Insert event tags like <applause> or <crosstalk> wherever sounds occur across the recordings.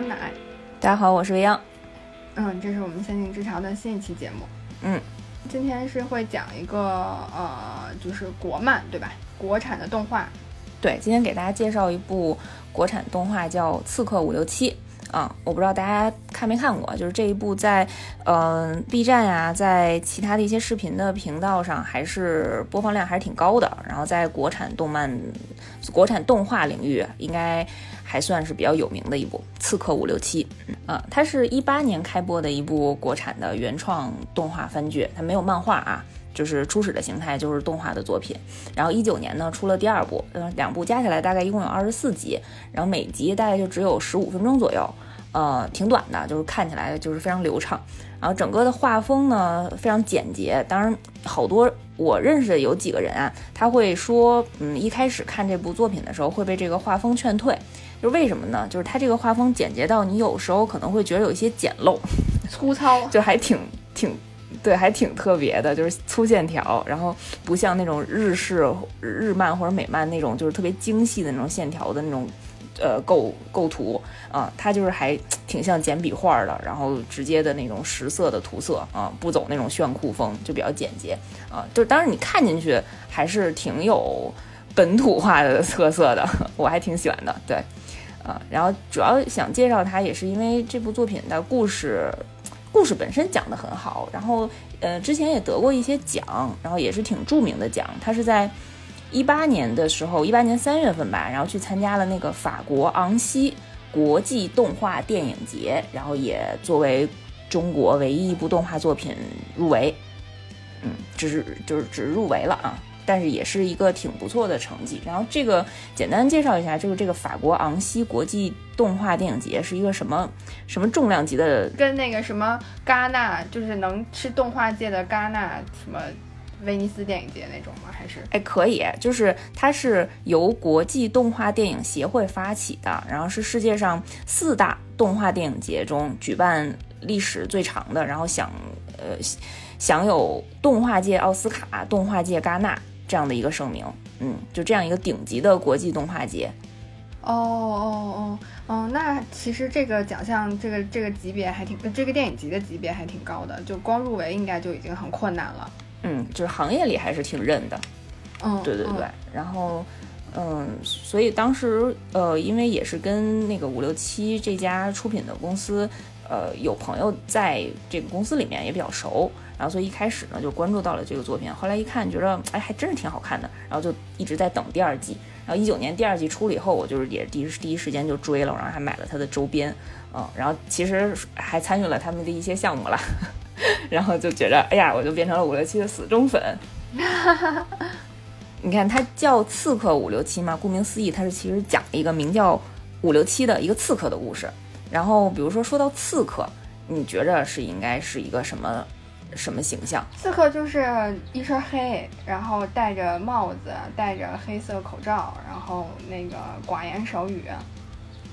酸奶。大家好，我是未央。嗯，这是我们仙境之潮的新一期节目。嗯，今天是会讲一个呃，就是国漫对吧？国产的动画。对，今天给大家介绍一部国产动画叫《刺客伍六七》。啊，我不知道大家看没看过，就是这一部在，嗯，B 站呀，在其他的一些视频的频道上，还是播放量还是挺高的。然后在国产动漫、国产动画领域，应该还算是比较有名的一部《刺客伍六七》。啊，它是一八年开播的一部国产的原创动画番剧，它没有漫画啊，就是初始的形态就是动画的作品。然后一九年呢出了第二部，嗯，两部加起来大概一共有二十四集，然后每集大概就只有十五分钟左右。呃，挺短的，就是看起来就是非常流畅，然后整个的画风呢非常简洁。当然，好多我认识的有几个人啊，他会说，嗯，一开始看这部作品的时候会被这个画风劝退，就是为什么呢？就是它这个画风简洁到你有时候可能会觉得有一些简陋、<laughs> 粗糙，<laughs> 就还挺挺，对，还挺特别的，就是粗线条，然后不像那种日式日漫或者美漫那种就是特别精细的那种线条的那种。呃，构构图啊，它就是还挺像简笔画的，然后直接的那种实色的涂色啊，不走那种炫酷风，就比较简洁啊。就当然你看进去还是挺有本土化的特色的，<laughs> 我还挺喜欢的。对，啊，然后主要想介绍它，也是因为这部作品的故事，故事本身讲得很好，然后呃，之前也得过一些奖，然后也是挺著名的奖，它是在。一八年的时候，一八年三月份吧，然后去参加了那个法国昂西国际动画电影节，然后也作为中国唯一一部动画作品入围，嗯，只是就是只入围了啊，但是也是一个挺不错的成绩。然后这个简单介绍一下，就是这个法国昂西国际动画电影节是一个什么什么重量级的，跟那个什么戛纳，就是能吃动画界的戛纳什么。威尼斯电影节那种吗？还是哎，可以，就是它是由国际动画电影协会发起的，然后是世界上四大动画电影节中举办历史最长的，然后享呃享有动画界奥斯卡、动画界戛纳这样的一个声明。嗯，就这样一个顶级的国际动画节。哦哦哦哦，那其实这个奖项这个这个级别还挺，这个电影级的级别还挺高的，就光入围应该就已经很困难了。嗯，就是行业里还是挺认的，嗯，对对对，然后，嗯，所以当时，呃，因为也是跟那个五六七这家出品的公司，呃，有朋友在这个公司里面也比较熟，然后所以一开始呢就关注到了这个作品，后来一看觉得，哎，还真是挺好看的，然后就一直在等第二季，然后一九年第二季出了以后，我就是也第一第一时间就追了，然后还买了它的周边，嗯，然后其实还参与了他们的一些项目了。<laughs> 然后就觉着，哎呀，我就变成了五六七的死忠粉。<laughs> 你看，它叫《刺客五六七》嘛，顾名思义，它是其实讲一个名叫五六七的一个刺客的故事。然后，比如说说到刺客，你觉着是应该是一个什么什么形象？刺客就是一身黑，然后戴着帽子，戴着黑色口罩，然后那个寡言少语，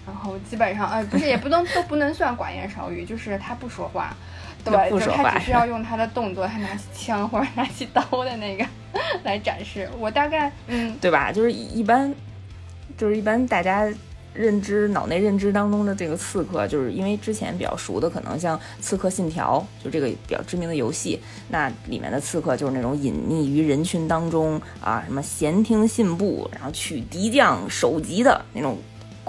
然后基本上，呃，<laughs> 不是，也不能都不能算寡言少语，就是他不说话。对，就他只是要用他的动作，他拿起枪或者拿起刀的那个 <laughs> 来展示。我大概，嗯，对吧？就是一般，就是一般大家认知脑内认知当中的这个刺客，就是因为之前比较熟的，可能像《刺客信条》就这个比较知名的游戏，那里面的刺客就是那种隐匿于人群当中啊，什么闲庭信步，然后取敌将首级的那种。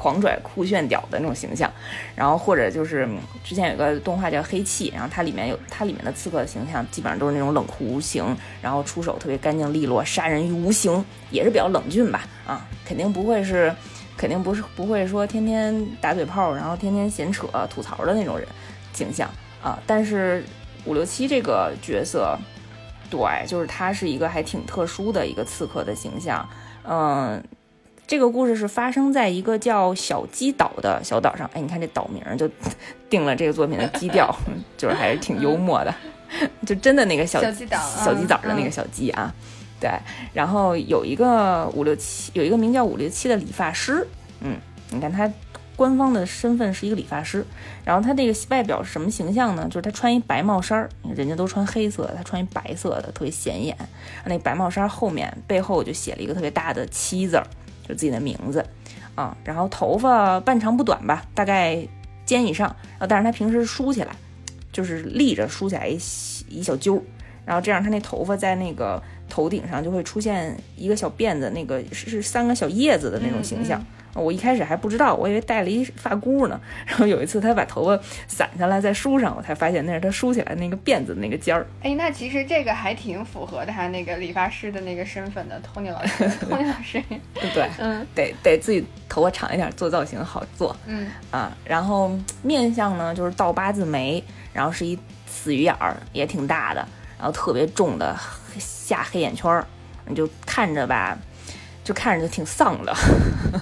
狂拽酷炫屌的那种形象，然后或者就是之前有个动画叫《黑气》，然后它里面有它里面的刺客的形象，基本上都是那种冷酷无情，然后出手特别干净利落，杀人于无形，也是比较冷峻吧？啊，肯定不会是，肯定不是不会说天天打嘴炮，然后天天闲扯吐槽的那种人形象啊。但是五六七这个角色，对，就是他是一个还挺特殊的一个刺客的形象，嗯。这个故事是发生在一个叫小鸡岛的小岛上。哎，你看这岛名就 <laughs> 定了这个作品的基调，<laughs> 就是还是挺幽默的。<laughs> 就真的那个小鸡岛，小鸡岛的那个小鸡啊，对。然后有一个五六七，有一个名叫五六七的理发师。嗯，你看他官方的身份是一个理发师。然后他这个外表是什么形象呢？就是他穿一白帽衫儿，人家都穿黑色，他穿一白色的，特别显眼。那白帽衫后面背后就写了一个特别大的七字儿。就自己的名字，啊，然后头发半长不短吧，大概肩以上，然后但是他平时梳起来，就是立着梳起来一一小揪，然后这样他那头发在那个头顶上就会出现一个小辫子，那个是是三个小叶子的那种形象。我一开始还不知道，我以为戴了一发箍呢。<laughs> 然后有一次他把头发散下来再梳上，我才发现那是他梳起来那个辫子那个尖儿。哎，那其实这个还挺符合他那个理发师的那个身份的，Tony 老师。<laughs> <laughs> Tony 老师，对，嗯，得得自己头发长一点，做造型好做。嗯啊，然后面相呢就是倒八字眉，然后是一死鱼眼儿，也挺大的，然后特别重的下黑眼圈儿，你就看着吧，就看着就挺丧的。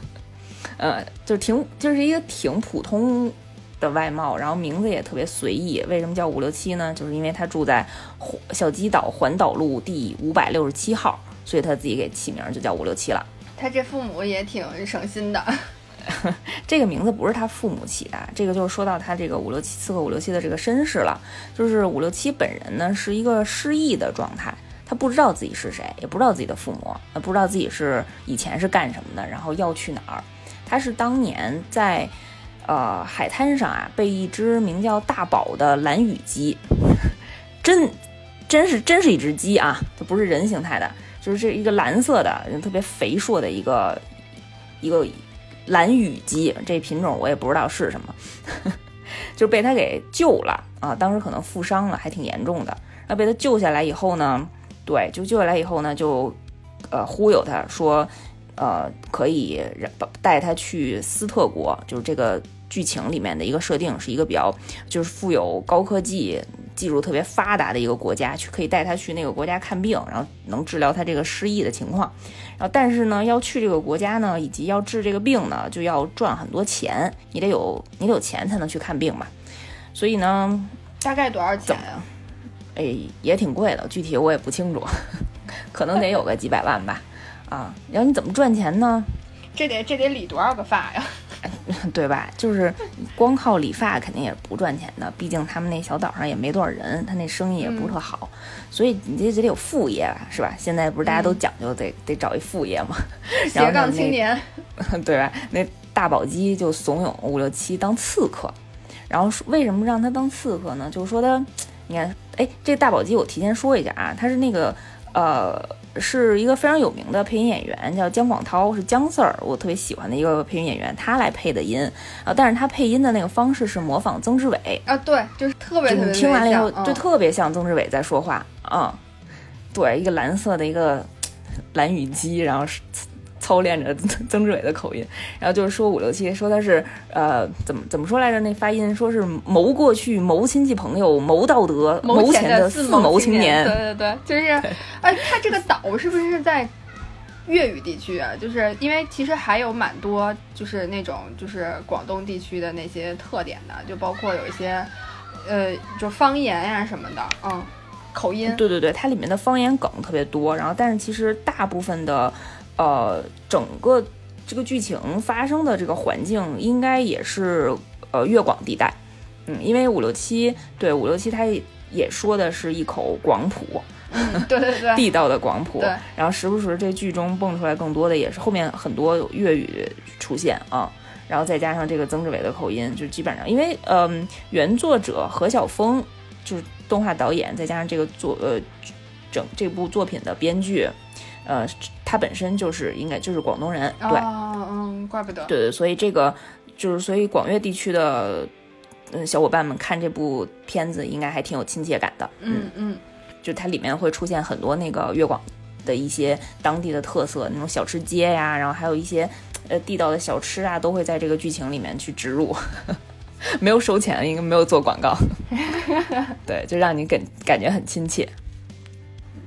<laughs> 呃，就挺就是一个挺普通的外貌，然后名字也特别随意。为什么叫五六七呢？就是因为他住在小鸡岛环岛路第五百六十七号，所以他自己给起名就叫五六七了。他这父母也挺省心的。<laughs> 这个名字不是他父母起的，这个就是说到他这个五六七刺客五六七的这个身世了。就是五六七本人呢是一个失忆的状态，他不知道自己是谁，也不知道自己的父母，呃，不知道自己是以前是干什么的，然后要去哪儿。他是当年在，呃，海滩上啊，被一只名叫大宝的蓝羽鸡，<laughs> 真，真是真是一只鸡啊，它不是人形态的，就是这一个蓝色的，特别肥硕的一个一个蓝羽鸡，这品种我也不知道是什么，<laughs> 就被他给救了啊，当时可能负伤了，还挺严重的。那被他救下来以后呢，对，就救下来以后呢，就，呃，忽悠他说。呃，可以带他去斯特国，就是这个剧情里面的一个设定，是一个比较就是富有高科技、技术特别发达的一个国家，去可以带他去那个国家看病，然后能治疗他这个失忆的情况。然后，但是呢，要去这个国家呢，以及要治这个病呢，就要赚很多钱，你得有你得有钱才能去看病嘛。所以呢，大概多少钱呀？哎，也挺贵的，具体我也不清楚，<laughs> 可能得有个几百万吧。啊，然后你怎么赚钱呢？这得这得理多少个发呀？<laughs> 对吧？就是光靠理发肯定也不赚钱的，毕竟他们那小岛上也没多少人，他那生意也不是特好，所以你这得有副业吧，是吧？现在不是大家都讲究得得找一副业吗？斜杠青年，<laughs> 对吧？那大宝鸡就怂恿五六七当刺客，然后为什么让他当刺客呢？就是说他，你看，哎，这大宝鸡我提前说一下啊，他是那个呃。是一个非常有名的配音演员，叫姜广涛，是姜 Sir，我特别喜欢的一个配音演员，他来配的音啊。但是他配音的那个方式是模仿曾志伟啊，对，就是特别特别听完了以后，就特别像曾志伟在说话啊。对，一个蓝色的一个 <laughs> 蓝雨鸡，然后是。操练着曾志伟的口音，然后就是说五六七，说他是呃怎么怎么说来着？那发音说是谋过去、谋亲戚朋友、谋道德、谋钱的四谋青年。对对对，就是，哎，他这个岛是不是在粤语地区啊？就是因为其实还有蛮多就是那种就是广东地区的那些特点的，就包括有一些呃就方言呀什么的，嗯，口音。对对对，它里面的方言梗特别多，然后但是其实大部分的。呃，整个这个剧情发生的这个环境应该也是呃粤广地带，嗯，因为五六七对五六七，他也说的是一口广普，对对对，<laughs> 地道的广普，对，然后时不时这剧中蹦出来更多的也是后面很多粤语出现啊，然后再加上这个曾志伟的口音，就基本上因为嗯原作者何晓峰就是动画导演，再加上这个作呃整这部作品的编剧。呃，他本身就是应该就是广东人，对，嗯，怪不得，对对，所以这个就是所以广粤地区的嗯小伙伴们看这部片子应该还挺有亲切感的，嗯嗯，就它里面会出现很多那个粤广的一些当地的特色那种小吃街呀，然后还有一些呃地道的小吃啊，都会在这个剧情里面去植入，<laughs> 没有收钱，应该没有做广告，<laughs> 对，就让你感感觉很亲切。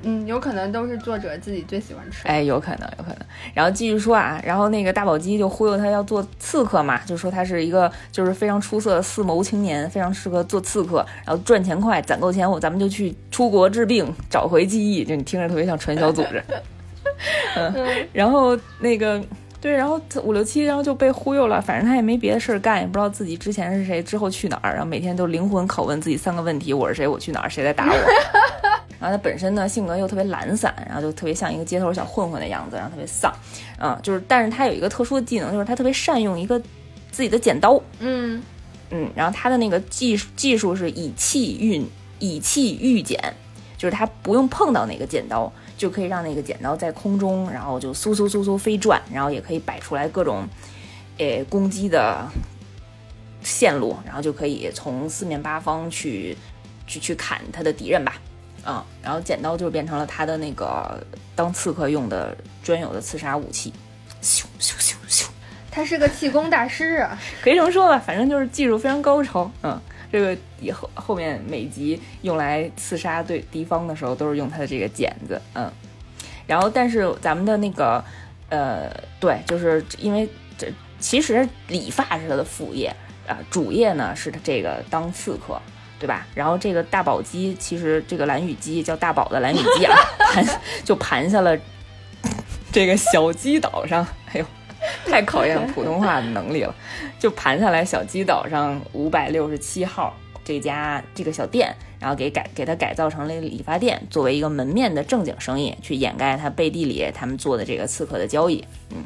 嗯，有可能都是作者自己最喜欢吃。哎，有可能，有可能。然后继续说啊，然后那个大宝鸡就忽悠他要做刺客嘛，就说他是一个就是非常出色的四谋青年，非常适合做刺客，然后赚钱快，攒够钱，我咱们就去出国治病，找回记忆。就你听着特别像传销组织。<laughs> 嗯，<laughs> 然后那个对，然后五六七，然后就被忽悠了，反正他也没别的事儿干，也不知道自己之前是谁，之后去哪儿，然后每天都灵魂拷问自己三个问题：我是谁？我去哪儿？谁在打我？<laughs> 然后他本身呢性格又特别懒散，然后就特别像一个街头小混混的样子，然后特别丧，嗯，就是，但是他有一个特殊的技能，就是他特别善用一个自己的剪刀，嗯，嗯，然后他的那个技术技术是以气运以气御剪，就是他不用碰到那个剪刀，就可以让那个剪刀在空中，然后就嗖嗖嗖嗖飞转，然后也可以摆出来各种，呃，攻击的线路，然后就可以从四面八方去去去砍他的敌人吧，啊、然后剪刀就变成了他的那个当刺客用的专有的刺杀武器，咻咻咻咻。他是个气功大师啊。可以这么说吧，反正就是技术非常高超。嗯，这个以后后面每集用来刺杀对敌方的时候，都是用他的这个剪子。嗯，然后但是咱们的那个呃，对，就是因为这其实理发是他的副业啊、主业呢是他这个当刺客。对吧？然后这个大宝鸡，其实这个蓝羽鸡叫大宝的蓝羽鸡啊，盘就盘下了这个小鸡岛上。哎呦，太考验普通话的能力了。就盘下来小鸡岛上五百六十七号这家这个小店，然后给改给它改造成了理发店，作为一个门面的正经生意，去掩盖它背地里他们做的这个刺客的交易。嗯，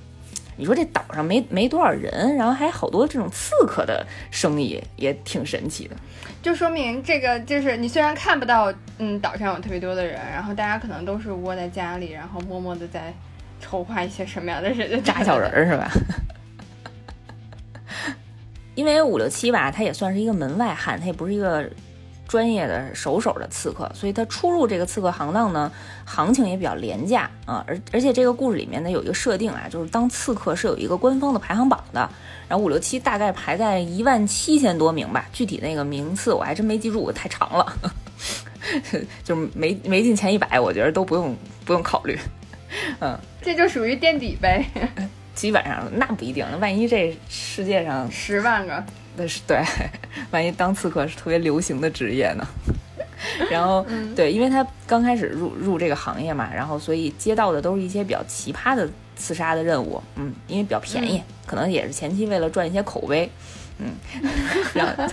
你说这岛上没没多少人，然后还好多这种刺客的生意，也挺神奇的。就说明这个就是你虽然看不到，嗯，岛上有特别多的人，然后大家可能都是窝在家里，然后默默的在筹划一些什么样的人扎小人儿是吧？<laughs> 因为五六七吧，他也算是一个门外汉，他也不是一个专业的手手的刺客，所以他出入这个刺客行当呢，行情也比较廉价啊。而而且这个故事里面呢有一个设定啊，就是当刺客是有一个官方的排行榜的，然后五六七大概排在一万七千多名吧，具体那个名次我还真没记住，太长了，<laughs> 就没没进前一百，我觉得都不用不用考虑，嗯。这就属于垫底呗，<laughs> 基本上那不一定，万一这世界上十万个，那是对，<laughs> 万一当刺客是特别流行的职业呢？<laughs> 然后、对，因为他刚开始入入这个行业嘛，然后所以接到的都是一些比较奇葩的刺杀的任务，嗯，因为比较便宜，可能也是前期为了赚一些口碑，嗯，<laughs> 然后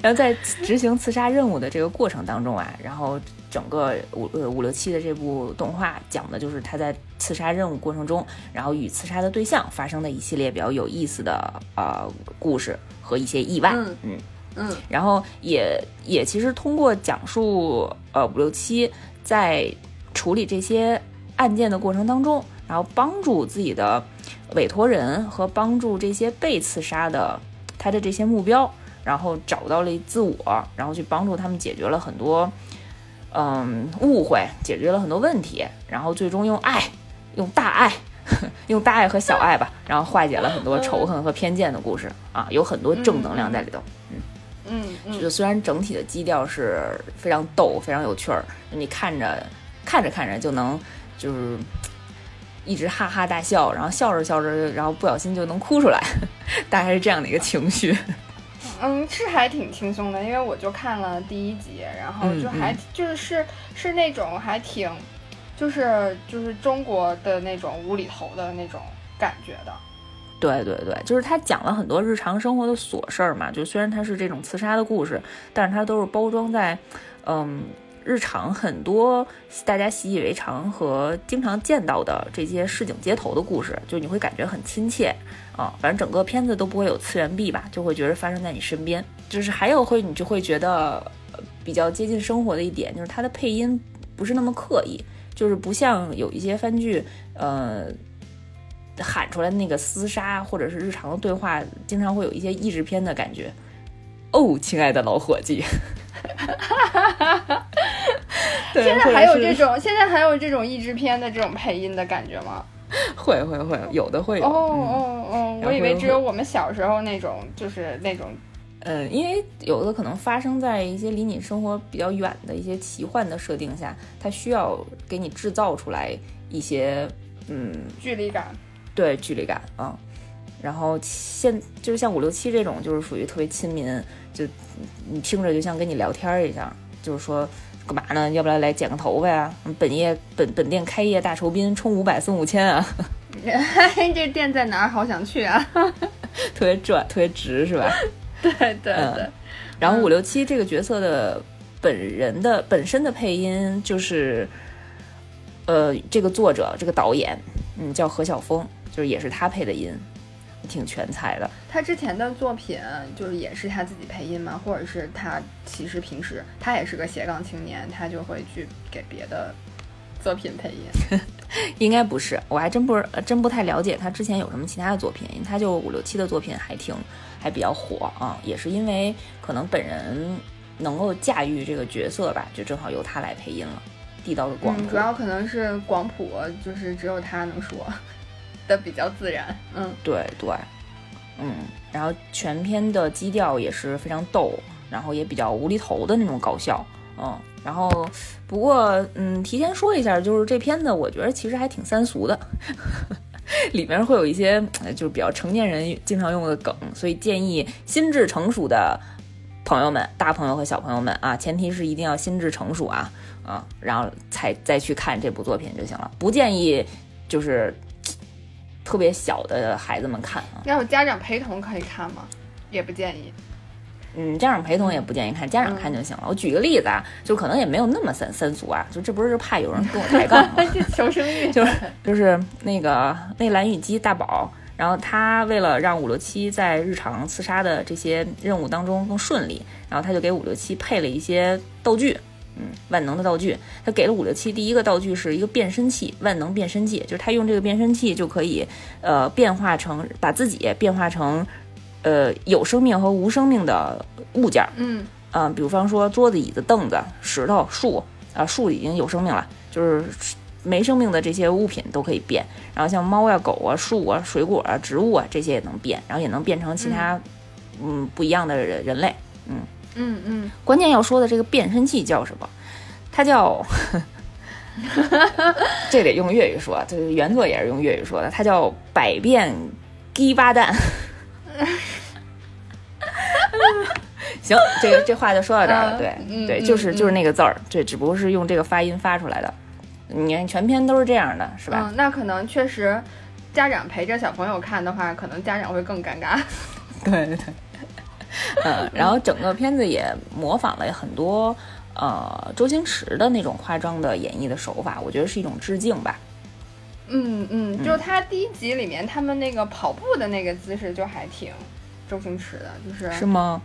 然后在执行刺杀任务的这个过程当中啊，然后整个五呃五六七的这部动画讲的就是他在刺杀任务过程中，然后与刺杀的对象发生的一系列比较有意思的呃故事和一些意外，嗯嗯。嗯。然后也也其实通过讲述呃五六七在处理这些案件的过程当中，然后帮助自己的委托人和帮助这些被刺杀的他的这些目标，然后找到了自我，然后去帮助他们解决了很多嗯误会，解决了很多问题，然后最终用爱，用大爱。<laughs> 用大爱和小爱吧，<laughs> 然后化解了很多仇恨和偏见的故事啊，有很多正能量在里头。嗯嗯就虽然整体的基调是非常逗、非常有趣儿，你看着看着看着就能就是一直哈哈大笑，然后笑着笑着，然后不小心就能哭出来，<laughs> 大概是这样的一个情绪。嗯，是还挺轻松的，因为我就看了第一集，然后嗯就还、嗯就是是是那种还挺，就是就是中国的那种无厘头的那种感觉的。对对对，就是他讲了很多日常生活的琐事儿嘛，就虽然他是这种刺杀的故事，但是他都是包装在嗯日常很多大家习以为常和经常见到的这些市井街头的故事，就你会感觉很亲切啊。反正整个片子都不会有次元壁吧，就会觉得发生在你身边。就是还有会你就会觉得比较接近生活的一点，就是它的配音不是那么刻意，就是不像有一些番剧，呃。喊出来那个厮杀或者是日常的对话，经常会有一些译制片的感觉。哦，亲爱的老伙计，<laughs> 对现在还有这种，现在还有这种译制片的这种配音的感觉吗？会会会有的会有，哦嗯哦哦，我以为只有我们小时候那种，就是那种嗯，因为有的可能发生在一些离你生活比较远的一些奇幻的设定下，它需要给你制造出来一些嗯距离感。对距离感啊、然后现就是像五六七这种，就是属于特别亲民，就你听着就像跟你聊天一样，就是说干嘛呢？要不然来剪个头发呀？本业本本店开业大酬宾，充五百送五千啊，<laughs> 这店在哪儿？好想去啊！<laughs> 特别赚，特别值是吧？<laughs> 对对嗯对，然后五六七这个角色的本人的本身的配音就是，呃，这个作者这个导演，嗯，叫何晓峰，就是也是他配的音，挺全才的。他之前的作品就是也是他自己配音嘛？或者是他其实平时他也是个斜杠青年，他就会去给别的作品配音？<laughs> 应该不是，我还真不是真不太了解他之前有什么其他的作品，因为他就五六七的作品还挺还比较火啊，也是因为可能本人能够驾驭这个角色吧，就正好由他来配音了。地道的广谱，主要可能是广普，就是只有他能说的比较自然。嗯，对对，嗯，然后全篇的基调也是非常逗，然后也比较无厘头的那种搞笑。嗯，然后不过嗯，提前说一下，就是这片子我觉得其实还挺三俗的，<laughs> 里面会有一些就是比较成年人经常用的梗，所以建议心智成熟的朋友们、大朋友和小朋友们啊，前提是一定要心智成熟啊。啊，然后才再去看这部作品就行了，不建议就是特别小的孩子们看啊。要有家长陪同可以看吗？也不建议。嗯，家长陪同也不建议看，家长看就行了。我举个例子啊，就可能也没有那么三三俗啊，就这不是怕有人跟我抬杠吗？<laughs> 求生欲 <laughs> 就是就是那个那蓝雨姬大宝，然后他为了让五六七在日常刺杀的这些任务当中更顺利，然后他就给五六七配了一些道具。嗯，万能的道具，他给了五六七。第一个道具是一个变身器，万能变身器，就是他用这个变身器就可以，呃，变化成把自己变化成，呃，有生命和无生命的物件。嗯，啊，比方说桌子、椅子、凳子、石头、树，啊，树已经有生命了，就是没生命的这些物品都可以变。然后像猫呀、狗啊、树啊、水果啊、植物啊这些也能变，然后也能变成其他，嗯，不一样的人人类。嗯。嗯嗯，关键要说的这个变身器叫什么？它叫，<laughs> 这得用粤语说，这原作也是用粤语说的，它叫百变鸡巴蛋。<laughs> 行，这个这话就说到这儿了。对对，就是就是那个字儿，这只不过是用这个发音发出来的。你看全篇都是这样的，是吧？嗯，那可能确实，家长陪着小朋友看的话，可能家长会更尴尬。对 <laughs> 对对。嗯，然后整个片子也模仿了很多，呃，周星驰的那种夸张的演绎的手法，我觉得是一种致敬吧。嗯嗯，就他第一集里面他们那个跑步的那个姿势就还挺周星驰的，就是是吗？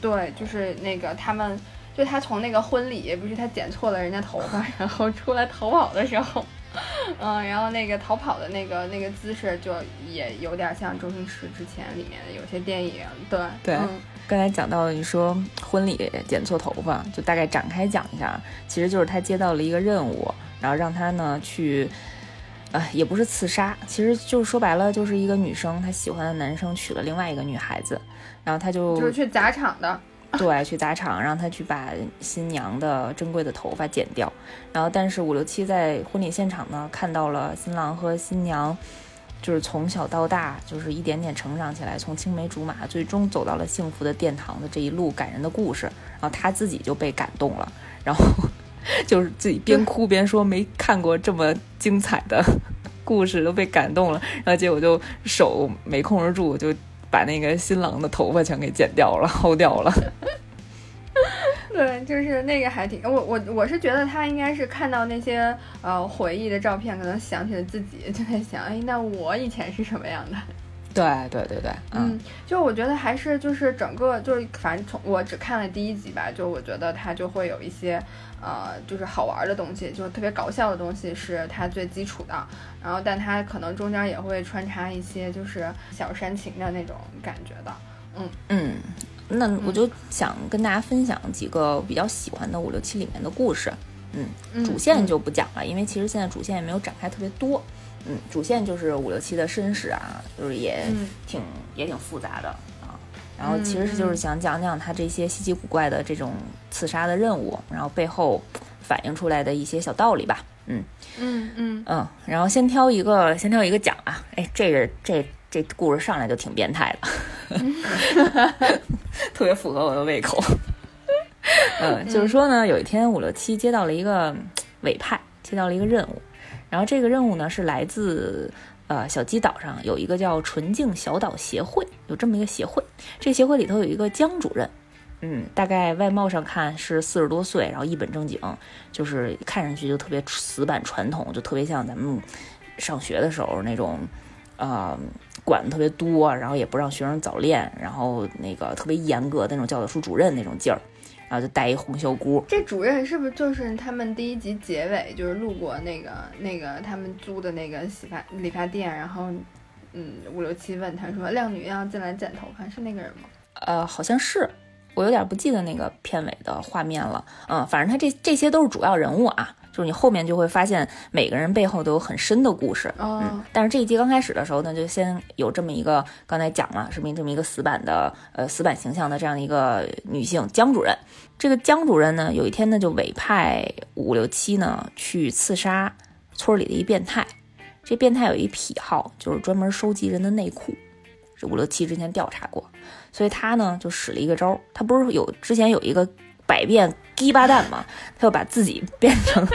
对，就是那个他们，就他从那个婚礼不是他剪错了人家头发，然后出来逃跑的时候。<laughs> 嗯，然后那个逃跑的那个那个姿势，就也有点像周星驰之前里面的有些电影。对对，刚才讲到你说婚礼剪错头发，就大概展开讲一下，其实就是他接到了一个任务，然后让他呢去，呃，也不是刺杀，其实就是说白了，就是一个女生她喜欢的男生娶了另外一个女孩子，然后他就就是去砸场的。<laughs> 对，去砸场，让他去把新娘的珍贵的头发剪掉。然后，但是五六七在婚礼现场呢，看到了新郎和新娘，就是从小到大，就是一点点成长起来，从青梅竹马，最终走到了幸福的殿堂的这一路感人的故事。然后他自己就被感动了，然后 <laughs> 就是自己边哭边说没看过这么精彩的 <laughs> 故事，都被感动了。然后结果就手没控制住，就。把那个新郎的头发全给剪掉了，薅掉了。<laughs> 对，就是那个还挺我我我是觉得他应该是看到那些呃回忆的照片，可能想起了自己，就在想，哎，那我以前是什么样的？对对对对，嗯，就我觉得还是就是整个就是反正从我只看了第一集吧，就我觉得它就会有一些。呃，就是好玩的东西，就是特别搞笑的东西，是它最基础的。然后，但它可能中间也会穿插一些就是小煽情的那种感觉的。嗯嗯，那我就想跟大家分享几个比较喜欢的五六七里面的故事。嗯，主线就不讲了，因为其实现在主线也没有展开特别多。嗯，主线就是五六七的身世啊，就是也挺也挺复杂的啊。然后其实是就是想讲讲他这些稀奇古怪的这种刺杀的任务，然后背后反映出来的一些小道理吧。嗯嗯嗯嗯。然后先挑一个，先挑一个讲啊。哎，这个这这故事上来就挺变态的，<laughs> 特别符合我的胃口。嗯，就是说呢，有一天五六七接到了一个委派，接到了一个任务，然后这个任务呢是来自。呃，小鸡岛上有一个叫纯净小岛协会，有这么一个协会。这协会里头有一个江主任，嗯，大概外貌上看是四十多岁，然后一本正经，就是看上去就特别死板传统，就特别像咱们上学的时候那种，呃，管的特别多，然后也不让学生早恋，然后那个特别严格那种教导处主任那种劲儿，然后就戴一红袖箍。这主任是不是就是他们第一集结尾就是路过那个那个他们租的那个洗发理发店，然后嗯五六七问他说靓女要进来剪头发是那个人吗？呃，好像是，我有点不记得那个片尾的画面了。嗯，反正他这这些都是主要人物啊。就是你后面就会发现每个人背后都有很深的故事，嗯，但是这一集刚开始的时候呢，就先有这么一个刚才讲了，是这么一个死板的呃死板形象的这样的一个女性江主任。这个江主任呢，有一天呢就委派五六七呢去刺杀村里的一变态。这变态有一癖好，就是专门收集人的内裤。这五六七之前调查过，所以他呢就使了一个招儿，他不是有之前有一个。百变鸡巴蛋嘛，他就把自己变成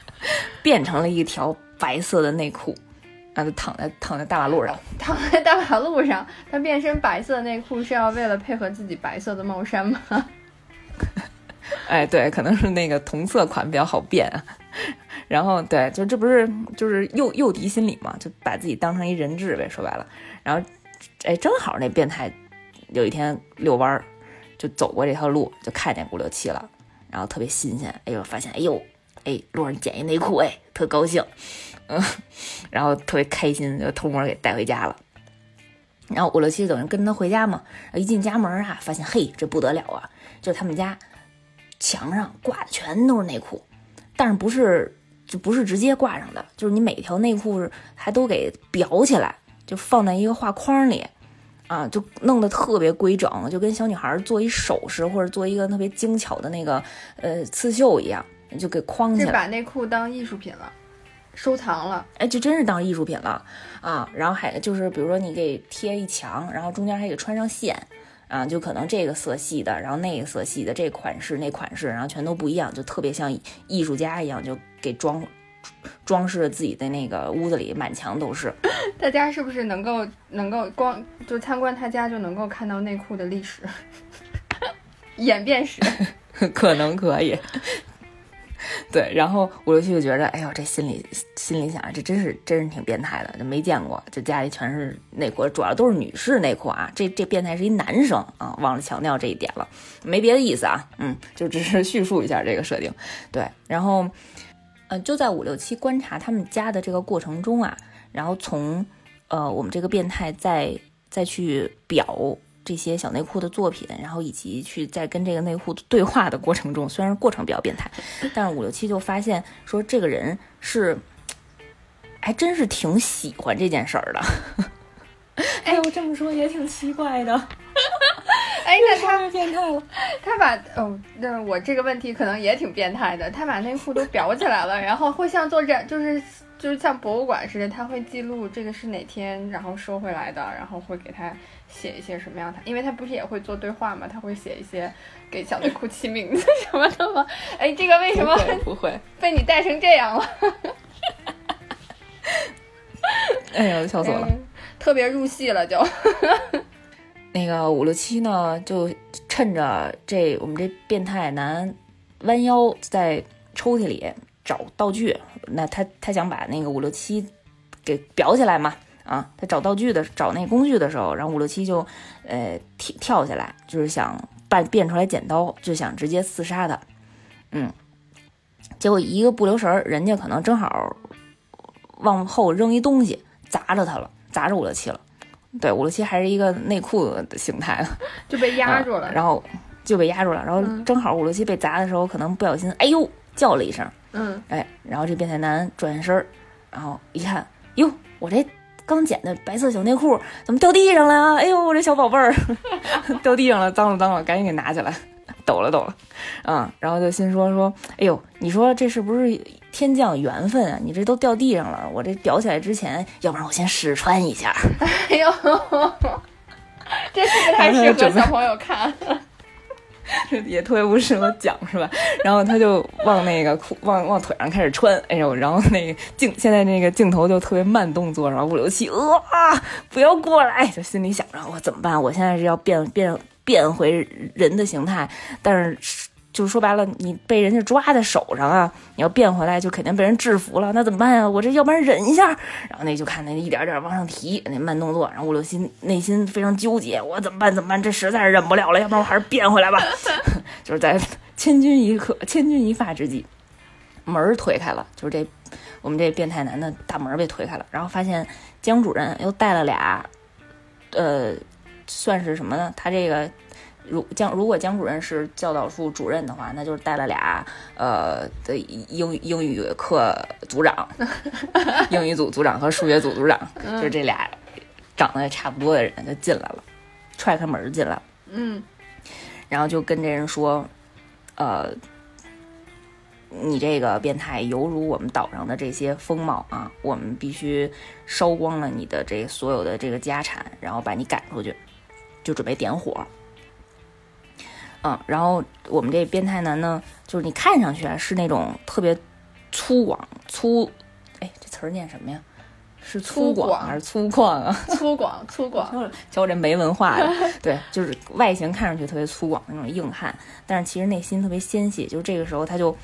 <laughs> 变成了一条白色的内裤，然后就躺在躺在大马路上，躺在大马路上。他变身白色内裤是要为了配合自己白色的帽衫吗？<laughs> 哎，对，可能是那个同色款比较好变。<laughs> 然后对，就这不是就是诱诱敌心理嘛，就把自己当成一人质呗，说白了。然后哎，正好那变态有一天遛弯儿。就走过这条路，就看见五六七了，然后特别新鲜，哎呦，发现哎呦，哎，路上捡一内裤，哎，特高兴，嗯，<laughs> 然后特别开心，就偷摸给带回家了。然后五六七等于跟他回家嘛，一进家门啊，发现嘿，这不得了啊，就他们家墙上挂的全都是内裤，但是不是就不是直接挂上的，就是你每条内裤还都给裱起来，就放在一个画框里。啊，就弄得特别规整，就跟小女孩做一首饰或者做一个特别精巧的那个呃刺绣一样，就给框起来。就把内裤当艺术品了，收藏了。哎，就真是当艺术品了啊！然后还就是比如说你给贴一墙，然后中间还给穿上线啊，就可能这个色系的，然后那个色系的，这款式那款式，然后全都不一样，就特别像艺术家一样，就给装。装饰自己的那个屋子里，满墙都是。<laughs> 大家是不是能够能够光就参观他家就能够看到内裤的历史 <laughs> 演变史？<laughs> 可能可以。对，然后五六七就觉得，哎呦，这心里心里想，这真是真是挺变态的，就没见过，这家里全是内裤，主要都是女士内裤啊。这这变态是一男生啊，忘了强调这一点了，没别的意思啊，嗯，就只是叙述一下这个设定。对，然后。就在五六七观察他们家的这个过程中啊，然后从呃我们这个变态再再去表这些小内裤的作品，然后以及去在跟这个内裤对话的过程中，虽然过程比较变态，但是五六七就发现说这个人是还真是挺喜欢这件事儿的。<laughs> 哎，我这么说也挺奇怪的。<laughs> 哎，那他变态了。他把哦，那我这个问题可能也挺变态的。他把内裤都裱起来了，<laughs> 然后会像做展，就是就是像博物馆似的，他会记录这个是哪天，然后收回来的，然后会给他写一些什么样的。因为他不是也会做对话嘛，他会写一些给小内裤起名字什么的吗？<laughs> 哎，这个为什么不会被你带成这样了？哎呀，笑死我了，特别入戏了就。那个五六七呢，就趁着这我们这变态男弯腰在抽屉里找道具，那他他想把那个五六七给裱起来嘛，啊，他找道具的找那工具的时候，然后五六七就呃跳跳下来，就是想扮变出来剪刀，就想直接刺杀他，嗯，结果一个不留神，人家可能正好往后扔一东西砸着他了，砸着五六七了。对，五六七还是一个内裤的形态，<laughs> 就被压住了，然后就被压住了，然后正好五六七被砸的时候，可能不小心，哎呦叫了一声，嗯，哎，然后这变态男转身，然后一看，哟，我这刚捡的白色小内裤怎么掉地上了啊？哎呦，我这小宝贝儿 <laughs> 掉地上了，脏了脏了，赶紧给拿起来。<laughs> 抖了抖了，嗯，然后就心说说，哎呦，你说这是不是天降缘分啊？你这都掉地上了，我这裱起来之前，要不然我先试穿一下。哎呦，<laughs> 这是不太适合小朋友看，<laughs> 也特别不适合讲是吧？然后他就往那个裤往往腿上开始穿，哎呦，然后那个镜现在那个镜头就特别慢动作，然后五六七，哇，不要过来，就心里想着我怎么办？我现在是要变变。变回人的形态，但是就是说白了，你被人家抓在手上啊，你要变回来就肯定被人制服了，那怎么办呀？我这要不然忍一下。然后那就看那一点点往上提，那慢动作，然后五六七内心非常纠结，我怎么办？怎么办？这实在是忍不了了，要不然我还是变回来吧。<laughs> 就是在千钧一刻、千钧一发之际，门儿推开了，就是这我们这变态男的大门被推开了，然后发现江主任又带了俩，呃，算是什么呢？他这个。如江如果江主任是教导处主任的话，那就是带了俩呃的英英语课组长，<laughs> 英语组组长和数学组组长，就是这俩长得也差不多的人就进来了，踹开门进来了，嗯，然后就跟这人说，呃，你这个变态犹如我们岛上的这些风貌啊，我们必须烧光了你的这所有的这个家产，然后把你赶出去，就准备点火。嗯，然后我们这变态男呢，就是你看上去啊是那种特别粗犷粗，哎，这词儿念什么呀？是粗犷还是粗犷啊？粗 <laughs> 犷粗犷，瞧 <laughs> 我这没文化的。<laughs> 对，就是外形看上去特别粗犷那种硬汉，但是其实内心特别纤细。就这个时候，他就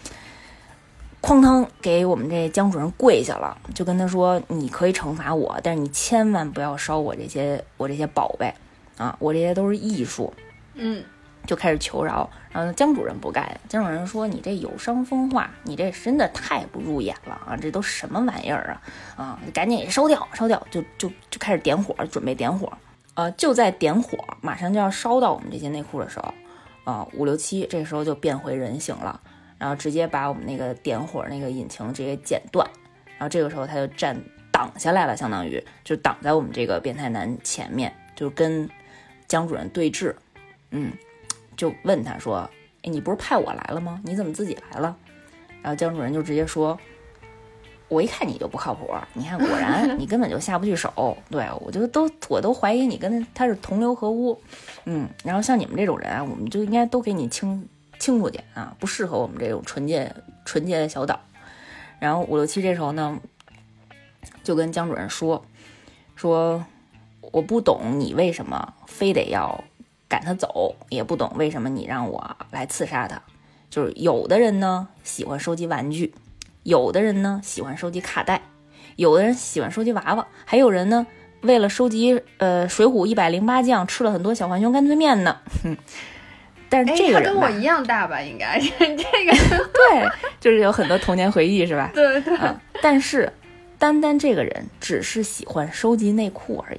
哐当给我们这江主任跪下了，就跟他说：“你可以惩罚我，但是你千万不要烧我这些我这些宝贝啊！我这些都是艺术。”嗯。就开始求饶，然后江主任不干，江主任说：“你这有伤风化，你这真的太不入眼了啊！这都什么玩意儿啊？啊，赶紧烧掉，烧掉！就就就开始点火，准备点火。呃，就在点火，马上就要烧到我们这些内裤的时候，啊，五六七这时候就变回人形了，然后直接把我们那个点火那个引擎直接剪断，然后这个时候他就站挡下来了，相当于就挡在我们这个变态男前面，就跟江主任对峙，嗯。”就问他说：“哎，你不是派我来了吗？你怎么自己来了？”然后江主任就直接说：“我一看你就不靠谱，你看果然 <laughs> 你根本就下不去手。对我就都我都怀疑你跟他是同流合污。嗯，然后像你们这种人啊，我们就应该都给你清清楚点啊，不适合我们这种纯洁纯洁的小岛。”然后五六七这时候呢，就跟江主任说：“说我不懂你为什么非得要。”赶他走也不懂为什么你让我来刺杀他，就是有的人呢喜欢收集玩具，有的人呢喜欢收集卡带，有的人喜欢收集娃娃，还有人呢为了收集呃《水浒一百零八将》吃了很多小浣熊干脆面呢。<laughs> 哼但是这个人跟我一样大吧？应该 <laughs> 这个 <laughs> 对，就是有很多童年回忆是吧？对对。但是单单这个人只是喜欢收集内裤而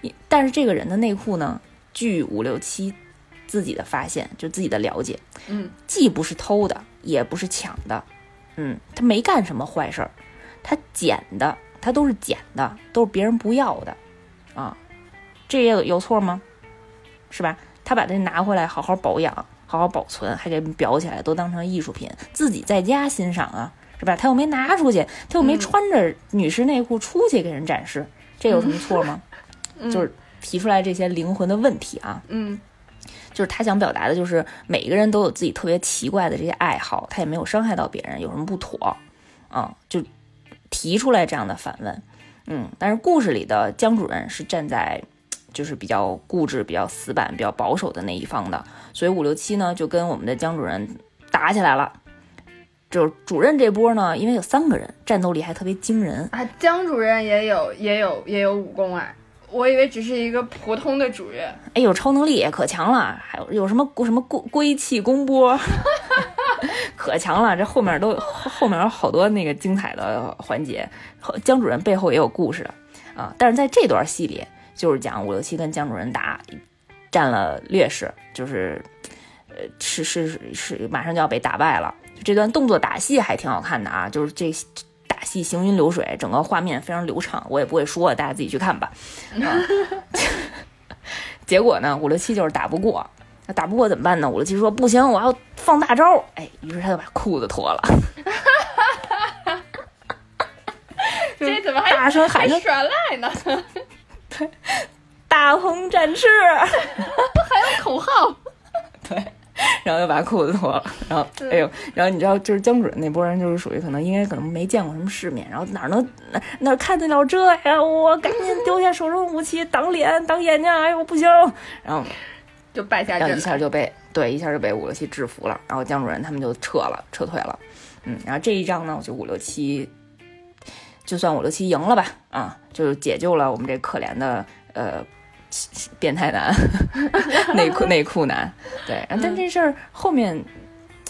已，但是这个人的内裤呢？据五六七自己的发现，就自己的了解，嗯，既不是偷的，也不是抢的，嗯，他没干什么坏事儿，他捡的，他都是捡的，都是别人不要的，啊，这也有有错吗？是吧？他把这拿回来，好好保养，好好保存，还给裱起来，都当成艺术品，自己在家欣赏啊，是吧？他又没拿出去，他又没穿着女士内裤出去给人展示，这有什么错吗？就是。提出来这些灵魂的问题啊，嗯，就是他想表达的，就是每个人都有自己特别奇怪的这些爱好，他也没有伤害到别人，有什么不妥啊？就提出来这样的反问，嗯，但是故事里的江主任是站在就是比较固执、比较死板、比较保守的那一方的，所以五六七呢就跟我们的江主任打起来了。就是主任这波呢，因为有三个人，战斗力还特别惊人啊。江主任也有也有也有武功啊。我以为只是一个普通的主任，哎呦，超能力也可强了，还有有什么什么归归气功波，<laughs> 可强了。这后面都后面有好多那个精彩的环节，江主任背后也有故事啊。但是在这段戏里，就是讲五六七跟江主任打，占了劣势，就是呃是是是马上就要被打败了。这段动作打戏还挺好看的啊，就是这。戏行云流水，整个画面非常流畅。我也不会说，大家自己去看吧。<laughs> <laughs> 结果呢，五六七就是打不过，那打不过怎么办呢？五六七说不行，我要放大招。哎，于是他就把裤子脱了。<laughs> 这怎么还大声喊着耍赖呢？对，大鹏展翅，还有口号。对。然后又把裤子脱了，然后哎呦，然后你知道，就是江主任那波人，就是属于可能应该可能没见过什么世面，然后哪能哪哪看得了这呀？我赶紧 <laughs> 丢下手中武器挡脸挡眼睛，哎呦不行，然后就败下阵，然后一下就被对，一下就被五六七制服了，然后江主任他们就撤了，撤退了。嗯，然后这一仗呢，就五六七，就算五六七赢了吧，啊，就解救了我们这可怜的呃变态男，<laughs> 内裤内裤男。对，但这事儿后面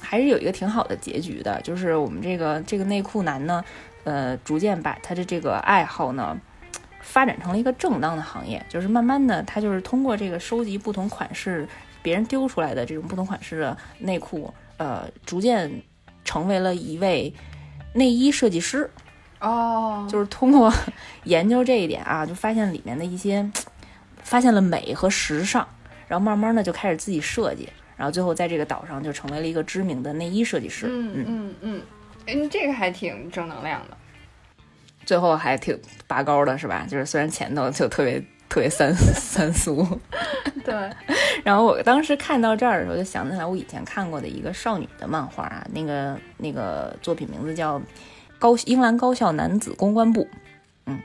还是有一个挺好的结局的，就是我们这个这个内裤男呢，呃，逐渐把他的这个爱好呢。发展成了一个正当的行业，就是慢慢的，他就是通过这个收集不同款式别人丢出来的这种不同款式的内裤，呃，逐渐成为了一位内衣设计师。哦，就是通过研究这一点啊，就发现里面的一些，发现了美和时尚，然后慢慢的就开始自己设计，然后最后在这个岛上就成为了一个知名的内衣设计师。嗯嗯嗯，嗯，这个还挺正能量的。最后还挺拔高的，是吧？就是虽然前头就特别特别三 <laughs> 三俗，<laughs> 对。<laughs> 然后我当时看到这儿的时候，就想起来我以前看过的一个少女的漫画啊，那个那个作品名字叫《高英兰高校男子公关部》，嗯，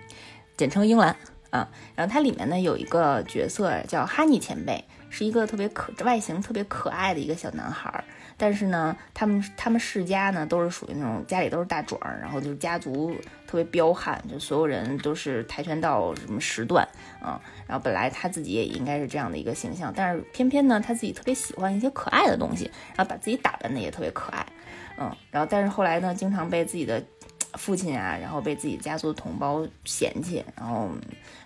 简称英兰啊。然后它里面呢有一个角色叫哈尼前辈，是一个特别可外形特别可爱的一个小男孩儿。但是呢，他们他们世家呢都是属于那种家里都是大壮，然后就是家族特别彪悍，就所有人都是跆拳道什么十段啊。然后本来他自己也应该是这样的一个形象，但是偏偏呢他自己特别喜欢一些可爱的东西，然后把自己打扮的也特别可爱，嗯。然后但是后来呢，经常被自己的父亲啊，然后被自己家族的同胞嫌弃，然后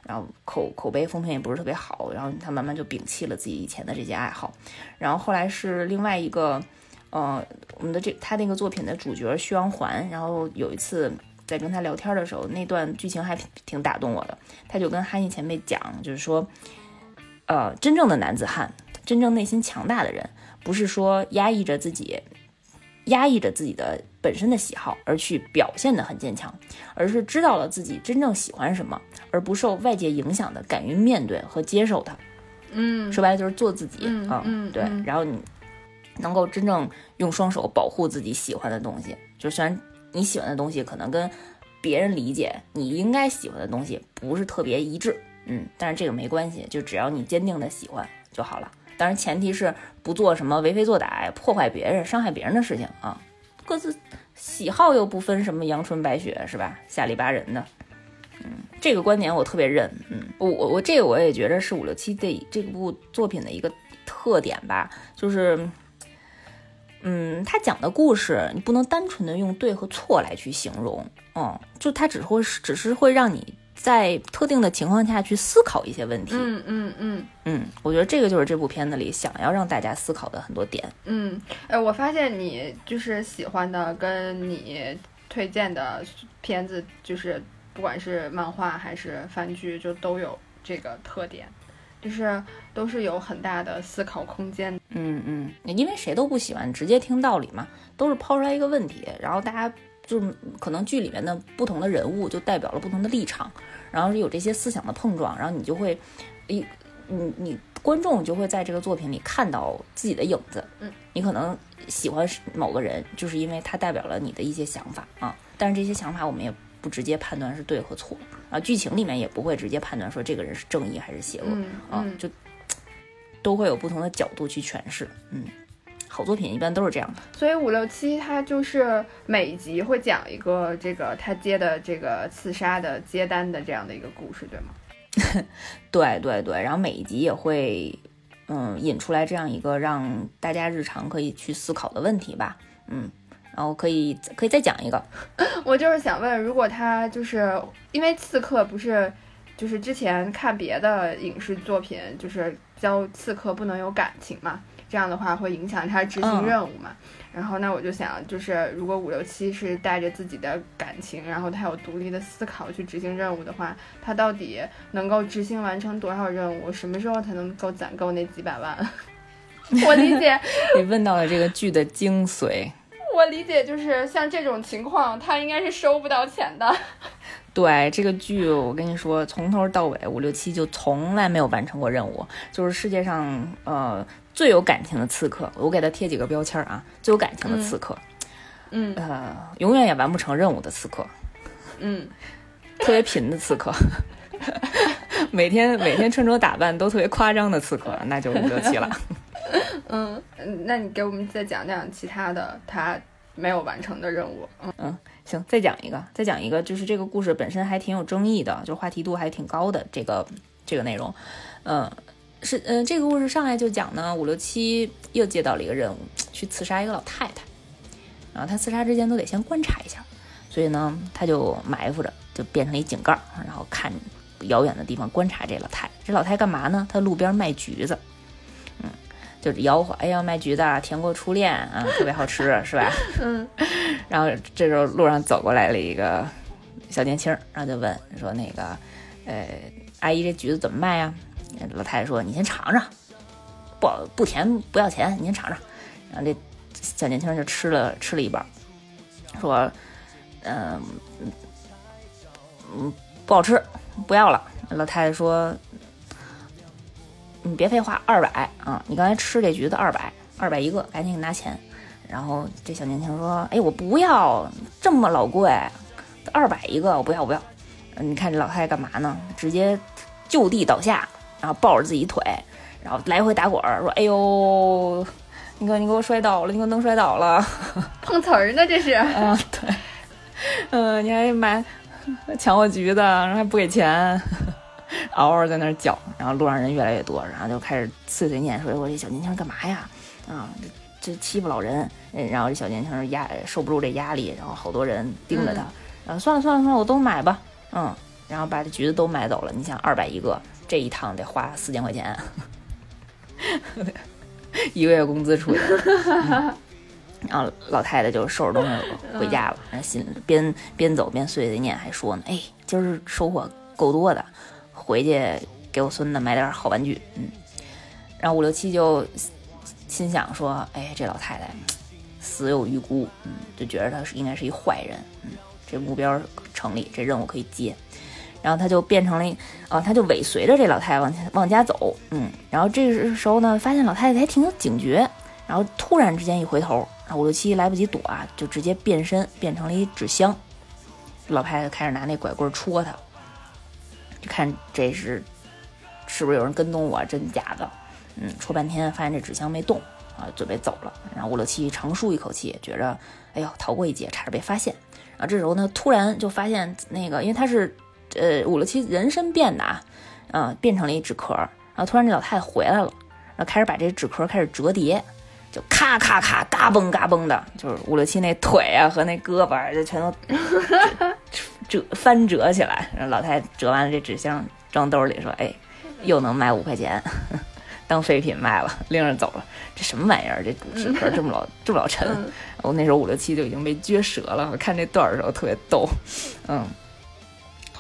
然后口口碑风评也不是特别好，然后他慢慢就摒弃了自己以前的这些爱好。然后后来是另外一个。呃，我们的这他那个作品的主角徐王环，然后有一次在跟他聊天的时候，那段剧情还挺挺打动我的。他就跟哈尼前辈讲，就是说，呃，真正的男子汉，真正内心强大的人，不是说压抑着自己，压抑着自己的本身的喜好而去表现的很坚强，而是知道了自己真正喜欢什么，而不受外界影响的敢于面对和接受它。嗯，说白了就是做自己啊，对，然后你。能够真正用双手保护自己喜欢的东西，就虽然你喜欢的东西可能跟别人理解你应该喜欢的东西不是特别一致，嗯，但是这个没关系，就只要你坚定的喜欢就好了。当然前提是不做什么为非作歹、破坏别人、伤害别人的事情啊。各自喜好又不分什么阳春白雪，是吧？下里巴人的，嗯，这个观点我特别认，嗯，我我我这个我也觉得是五六七这这部作品的一个特点吧，就是。嗯，他讲的故事你不能单纯的用对和错来去形容，嗯，就他只会只是会让你在特定的情况下去思考一些问题，嗯嗯嗯嗯，我觉得这个就是这部片子里想要让大家思考的很多点。嗯，哎，我发现你就是喜欢的跟你推荐的片子，就是不管是漫画还是番剧，就都有这个特点。就是都是有很大的思考空间，嗯嗯，因为谁都不喜欢直接听道理嘛，都是抛出来一个问题，然后大家就是可能剧里面的不同的人物就代表了不同的立场，然后有这些思想的碰撞，然后你就会，一，你你观众就会在这个作品里看到自己的影子，嗯，你可能喜欢某个人，就是因为他代表了你的一些想法啊，但是这些想法我们也。不直接判断是对和错啊，剧情里面也不会直接判断说这个人是正义还是邪恶啊，就都会有不同的角度去诠释。嗯，好作品一般都是这样的。所以五六七它就是每一集会讲一个这个他接的这个刺杀的接单的这样的一个故事，对吗？<laughs> 对对对，然后每一集也会嗯引出来这样一个让大家日常可以去思考的问题吧，嗯。然后可以可以再讲一个，<laughs> 我就是想问，如果他就是因为刺客不是，就是之前看别的影视作品，就是教刺客不能有感情嘛，这样的话会影响他执行任务嘛。然后那我就想，就是如果五六七是带着自己的感情，然后他有独立的思考去执行任务的话，他到底能够执行完成多少任务？什么时候才能够攒够那几百万？<laughs> 我理解，你问到了这个剧的精髓。我理解就是像这种情况，他应该是收不到钱的。<laughs> 对这个剧，我跟你说，从头到尾五六七就从来没有完成过任务，就是世界上呃最有感情的刺客，我给他贴几个标签啊，最有感情的刺客，嗯。呃，永远也完不成任务的刺客，嗯，特别贫的刺客，<laughs> 每天每天穿着打扮都特别夸张的刺客，那就五六七了。<laughs> 嗯，那你给我们再讲讲其他的他没有完成的任务。嗯。嗯，行，再讲一个，再讲一个，就是这个故事本身还挺有争议的，就是话题度还挺高的这个这个内容。嗯，是嗯，这个故事上来就讲呢，五六七又接到了一个任务，去刺杀一个老太太。然后他刺杀之前都得先观察一下，所以呢，他就埋伏着，就变成一井盖，然后看遥远的地方观察这老太。这老太干嘛呢？她路边卖橘子，嗯，就是吆喝，哎呀，卖橘子，甜过初恋啊，特别好吃，是吧？<laughs> 嗯。然后这时候路上走过来了一个小年轻，然后就问说：“那个，呃，阿姨，这橘子怎么卖呀？”老太太说：“你先尝尝，不不甜不要钱，你先尝尝。”然后这。小年轻就吃了吃了一半，说：“嗯嗯，不好吃，不要了。”老太太说：“你别废话，二百啊！你刚才吃这橘子二百，二百一个，赶紧给拿钱。”然后这小年轻说：“哎，我不要，这么老贵，二百一个，我不要，不要。”你看这老太太干嘛呢？直接就地倒下，然后抱着自己腿，然后来回打滚儿，说：“哎呦！”你给你给我摔倒了，你给我弄摔倒了，<laughs> 碰瓷儿呢这是？嗯，对，嗯，你还买抢我橘子，然后还不给钱，<laughs> 嗷嗷在那儿叫，然后路上人越来越多，然后就开始碎碎念说：“我这小年轻干嘛呀？啊，这欺负老人。”然后这小年轻压受不住这压力，然后好多人盯着他，然后算了算了算了，我都买吧，嗯，然后把这橘子都买走了。你想二百一个，这一趟得花四千块钱。<laughs> 一个月工资出去，然后老太太就收拾东西回家了，然后心边边走边碎碎念，还说呢：“哎，今儿收获够多的，回去给我孙子买点好玩具。”嗯，然后五六七就心想说：“哎，这老太太死有余辜，嗯，就觉得她是应该是一坏人，嗯，这目标成立，这任务可以接。”然后他就变成了，啊，他就尾随着这老太太往前往家走，嗯，然后这个时候呢，发现老太太还挺警觉，然后突然之间一回头，然后五六七来不及躲啊，就直接变身变成了一纸箱，老太太开始拿那拐棍戳他，就看这是是不是有人跟踪我，真的假的，嗯，戳半天发现这纸箱没动，啊，准备走了，然后五六七长舒一口气，觉着，哎呦，逃过一劫，差点被发现，然后这时候呢，突然就发现那个，因为他是。呃，五六七人身变的啊，嗯，变成了一纸壳，然后突然这老太太回来了，然后开始把这纸壳开始折叠，就咔咔咔，嘎嘣嘎嘣的，就是五六七那腿啊和那胳膊就全都 <laughs> 折翻折起来，然后老太太折完了这纸箱装兜里说，哎，又能卖五块钱，<laughs> 当废品卖了，拎着走了。这什么玩意儿？这纸壳这么老这么老沉？我那时候五六七就已经被撅折了，我看这段的时候特别逗，嗯。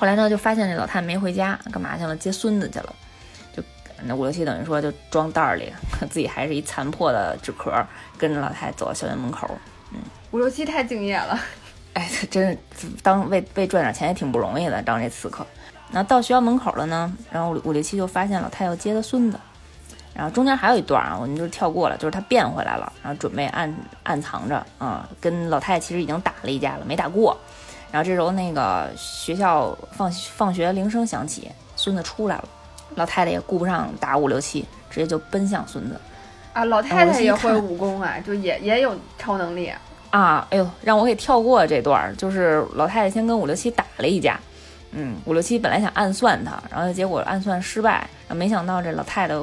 后来呢，就发现这老太太没回家，干嘛去了？接孙子去了。就那五六七等于说就装袋儿里，<laughs> 自己还是一残破的纸壳，跟着老太太走到校园门口。嗯，五六七太敬业了。<laughs> 哎，真是当为为赚点钱也挺不容易的，当这刺客。那到学校门口了呢，然后五六七就发现老太太要接他孙子。然后中间还有一段啊，我们就跳过了，就是他变回来了，然后准备暗暗藏着啊，跟老太太其实已经打了一架了，没打过。然后这时候，那个学校放放学铃声响起，孙子出来了，老太太也顾不上打五六七，直接就奔向孙子。啊，老太太也会武功啊，就也也有超能力啊！哎呦，让我给跳过这段，就是老太太先跟五六七打了一架，嗯，五六七本来想暗算他，然后结果暗算失败，没想到这老太太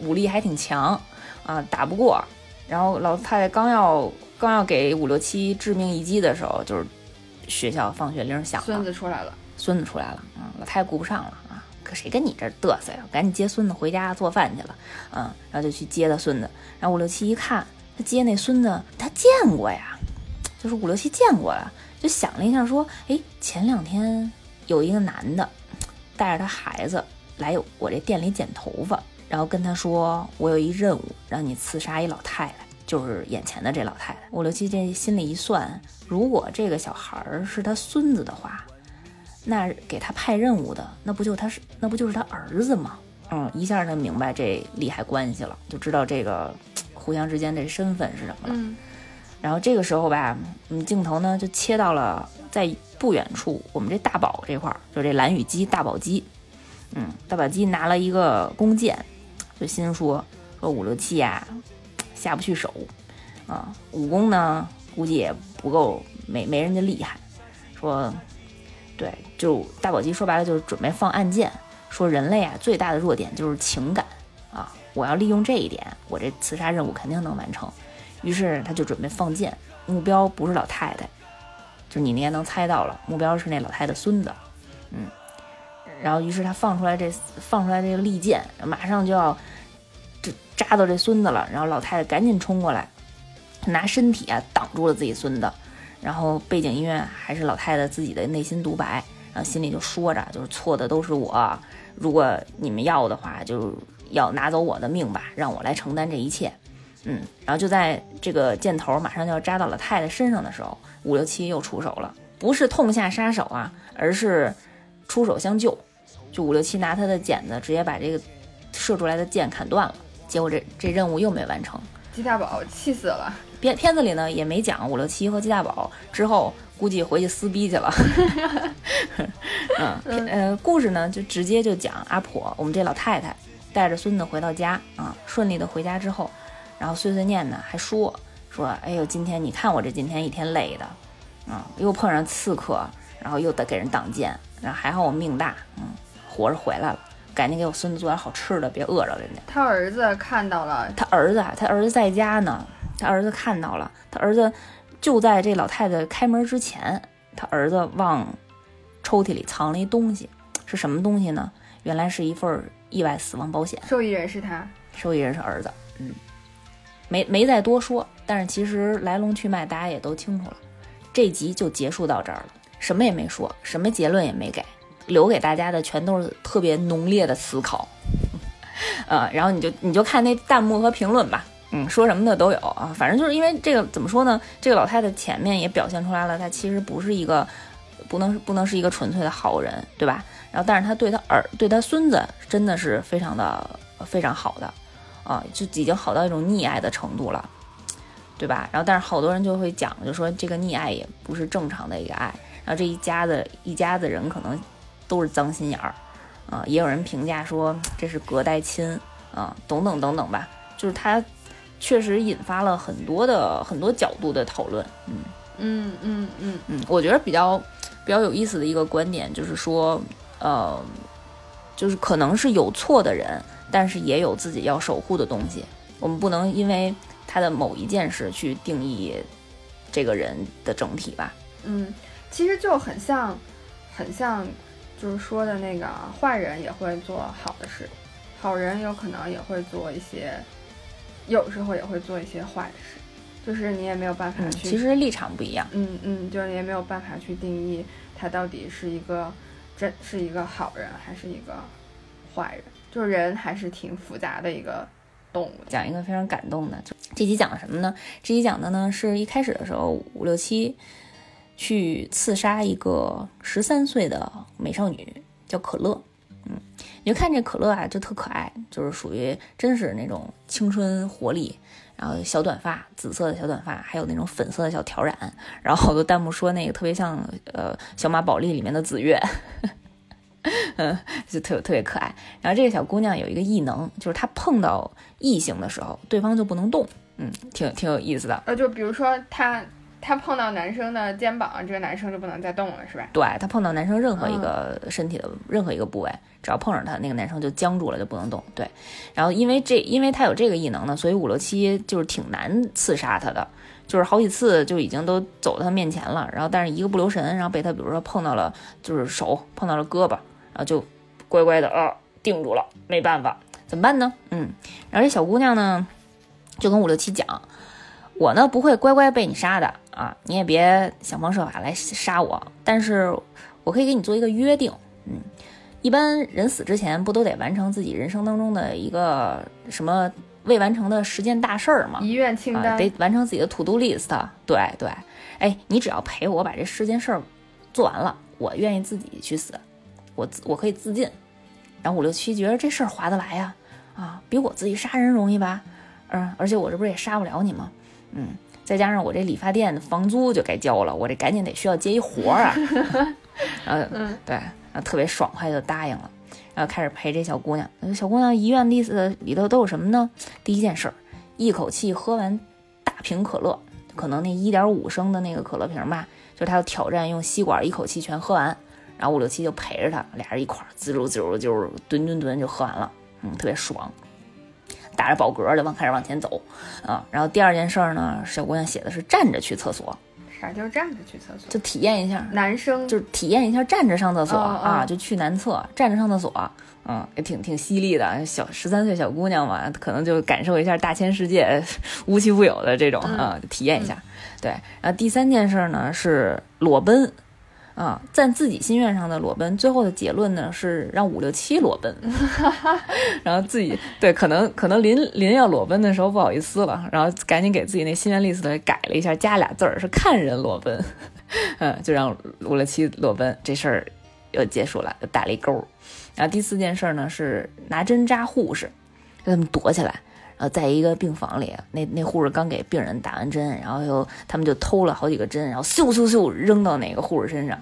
武力还挺强啊，打不过。然后老太太刚要刚要给五六七致命一击的时候，就是。学校放学铃响了，孙子出来了，孙子出来了，嗯，老太太顾不上了啊，可谁跟你这嘚瑟呀？赶紧接孙子回家做饭去了，嗯，然后就去接他孙子，然后五六七一看，他接那孙子，他见过呀，就是五六七见过了，就想了一下，说，哎，前两天有一个男的带着他孩子来我这店里剪头发，然后跟他说，我有一任务，让你刺杀一老太太。就是眼前的这老太太，五六七这心里一算，如果这个小孩儿是他孙子的话，那给他派任务的，那不就他是那不就是他儿子吗？嗯，一下他明白这利害关系了，就知道这个互相之间这身份是什么了。然后这个时候吧，嗯，镜头呢就切到了在不远处，我们这大宝这块儿，就这蓝羽鸡大宝鸡，嗯，大宝鸡拿了一个弓箭，就心说说五六七呀。下不去手，啊，武功呢估计也不够没没人家厉害。说，对，就大宝鸡说白了就是准备放暗箭，说人类啊最大的弱点就是情感啊，我要利用这一点，我这刺杀任务肯定能完成。于是他就准备放箭，目标不是老太太，就你应该能猜到了，目标是那老太太孙子，嗯。然后，于是他放出来这放出来这个利箭，马上就要就扎到这孙子了。然后老太太赶紧冲过来，拿身体啊挡住了自己孙子。然后背景音乐还是老太太自己的内心独白，然后心里就说着，就是错的都是我。如果你们要的话，就要拿走我的命吧，让我来承担这一切。嗯，然后就在这个箭头马上就要扎到老太太身上的时候，五六七又出手了，不是痛下杀手啊，而是出手相救。就五六七拿他的剪子直接把这个射出来的箭砍断了，结果这这任务又没完成。鸡大宝气死了。片片子里呢也没讲五六七和鸡大宝之后估计回去撕逼去了。<laughs> 嗯，呃，故事呢就直接就讲阿婆，我们这老太太带着孙子回到家啊，顺利的回家之后，然后碎碎念呢还说说，哎呦，今天你看我这今天一天累的，啊，又碰上刺客，然后又得给人挡箭，然后还好我命大，嗯。活着回来了，赶紧给我孙子做点好吃的，别饿着人家。他儿子看到了，他儿子啊，他儿子在家呢，他儿子看到了，他儿子就在这老太太开门之前，他儿子往抽屉里藏了一东西，是什么东西呢？原来是一份意外死亡保险，受益人是他，受益人是儿子，嗯，没没再多说，但是其实来龙去脉大家也都清楚了，这集就结束到这儿了，什么也没说，什么结论也没给。留给大家的全都是特别浓烈的思考，<laughs> 呃，然后你就你就看那弹幕和评论吧，嗯，说什么的都有啊，反正就是因为这个怎么说呢？这个老太太前面也表现出来了，她其实不是一个不能不能是一个纯粹的好人，对吧？然后但是她对她儿对她孙子真的是非常的非常好的啊，就已经好到一种溺爱的程度了，对吧？然后但是好多人就会讲，就说这个溺爱也不是正常的一个爱，然后这一家子一家子人可能。都是脏心眼儿，啊，也有人评价说这是隔代亲，啊，等等等等吧，就是她确实引发了很多的很多角度的讨论，嗯嗯嗯嗯嗯，我觉得比较比较有意思的一个观点就是说，呃，就是可能是有错的人，但是也有自己要守护的东西，我们不能因为他的某一件事去定义这个人的整体吧，嗯，其实就很像，很像。就是说的那个坏人也会做好的事，好人有可能也会做一些，有时候也会做一些坏的事，就是你也没有办法去。其实立场不一样。嗯嗯，就是你也没有办法去定义他到底是一个真是一个好人还是一个坏人。就是人还是挺复杂的一个动物。讲一个非常感动的，这集讲的什么呢？这集讲的呢是一开始的时候五六七。去刺杀一个十三岁的美少女，叫可乐。你就看这可乐啊，就特可爱，就是属于真是那种青春活力，然后小短发，紫色的小短发，还有那种粉色的小挑染。然后好多弹幕说那个特别像呃小马宝莉里面的紫月，嗯，就特特别可爱。然后这个小姑娘有一个异能，就是她碰到异性的时候，对方就不能动。嗯，挺挺有意思的。呃，就比如说她。他碰到男生的肩膀，这个男生就不能再动了，是吧？对他碰到男生任何一个身体的任何一个部位，只要碰上他，那个男生就僵住了，就不能动。对，然后因为这，因为他有这个异能呢，所以五六七就是挺难刺杀他的，就是好几次就已经都走到他面前了，然后但是一个不留神，然后被他比如说碰到了，就是手碰到了胳膊，然后就乖乖的啊定住了，没办法，怎么办呢？嗯，然后这小姑娘呢就跟五六七讲。我呢不会乖乖被你杀的啊，你也别想方设法来杀我。但是我可以给你做一个约定，嗯，一般人死之前不都得完成自己人生当中的一个什么未完成的十件大事儿吗？遗愿清单，得完成自己的 to do list。对对，哎，你只要陪我把这十件事儿做完了，我愿意自己去死，我我可以自尽。然后五六七觉得这事儿划得来呀，啊，比我自己杀人容易吧？嗯，而且我这不是也杀不了你吗？嗯，再加上我这理发店的房租就该交了，我这赶紧得需要接一活儿啊。<laughs> 嗯，对，然后特别爽快就答应了，然后开始陪这小姑娘。小姑娘遗愿 list 里头都有什么呢？第一件事儿，一口气喝完大瓶可乐，可能那一点五升的那个可乐瓶吧，就她要挑战用吸管一口气全喝完。然后五六七就陪着她，俩人一块儿滋溜滋溜就是吨吨吨就喝完了，嗯，特别爽。打着饱嗝的往开始往前走啊。然后第二件事儿呢，小姑娘写的是站着去厕所，啥叫站着去厕所？就体验一下，男生就是体验一下站着上厕所啊，就去男厕站着上厕所，嗯，也挺挺犀利的。小十三岁小姑娘嘛，可能就感受一下大千世界无奇不有的这种嗯啊，体验一下。对，然后第三件事呢是裸奔。啊，在自己心愿上的裸奔，最后的结论呢是让五六七裸奔，<laughs> 然后自己对可能可能临临要裸奔的时候不好意思了，然后赶紧给自己那心愿 list 改了一下，加俩字儿是看人裸奔，<laughs> 嗯，就让五六七裸奔这事儿又结束了，又打了一勾儿。然后第四件事呢是拿针扎护士，让他们躲起来。然后在一个病房里，那那护士刚给病人打完针，然后又他们就偷了好几个针，然后咻咻咻扔到哪个护士身上，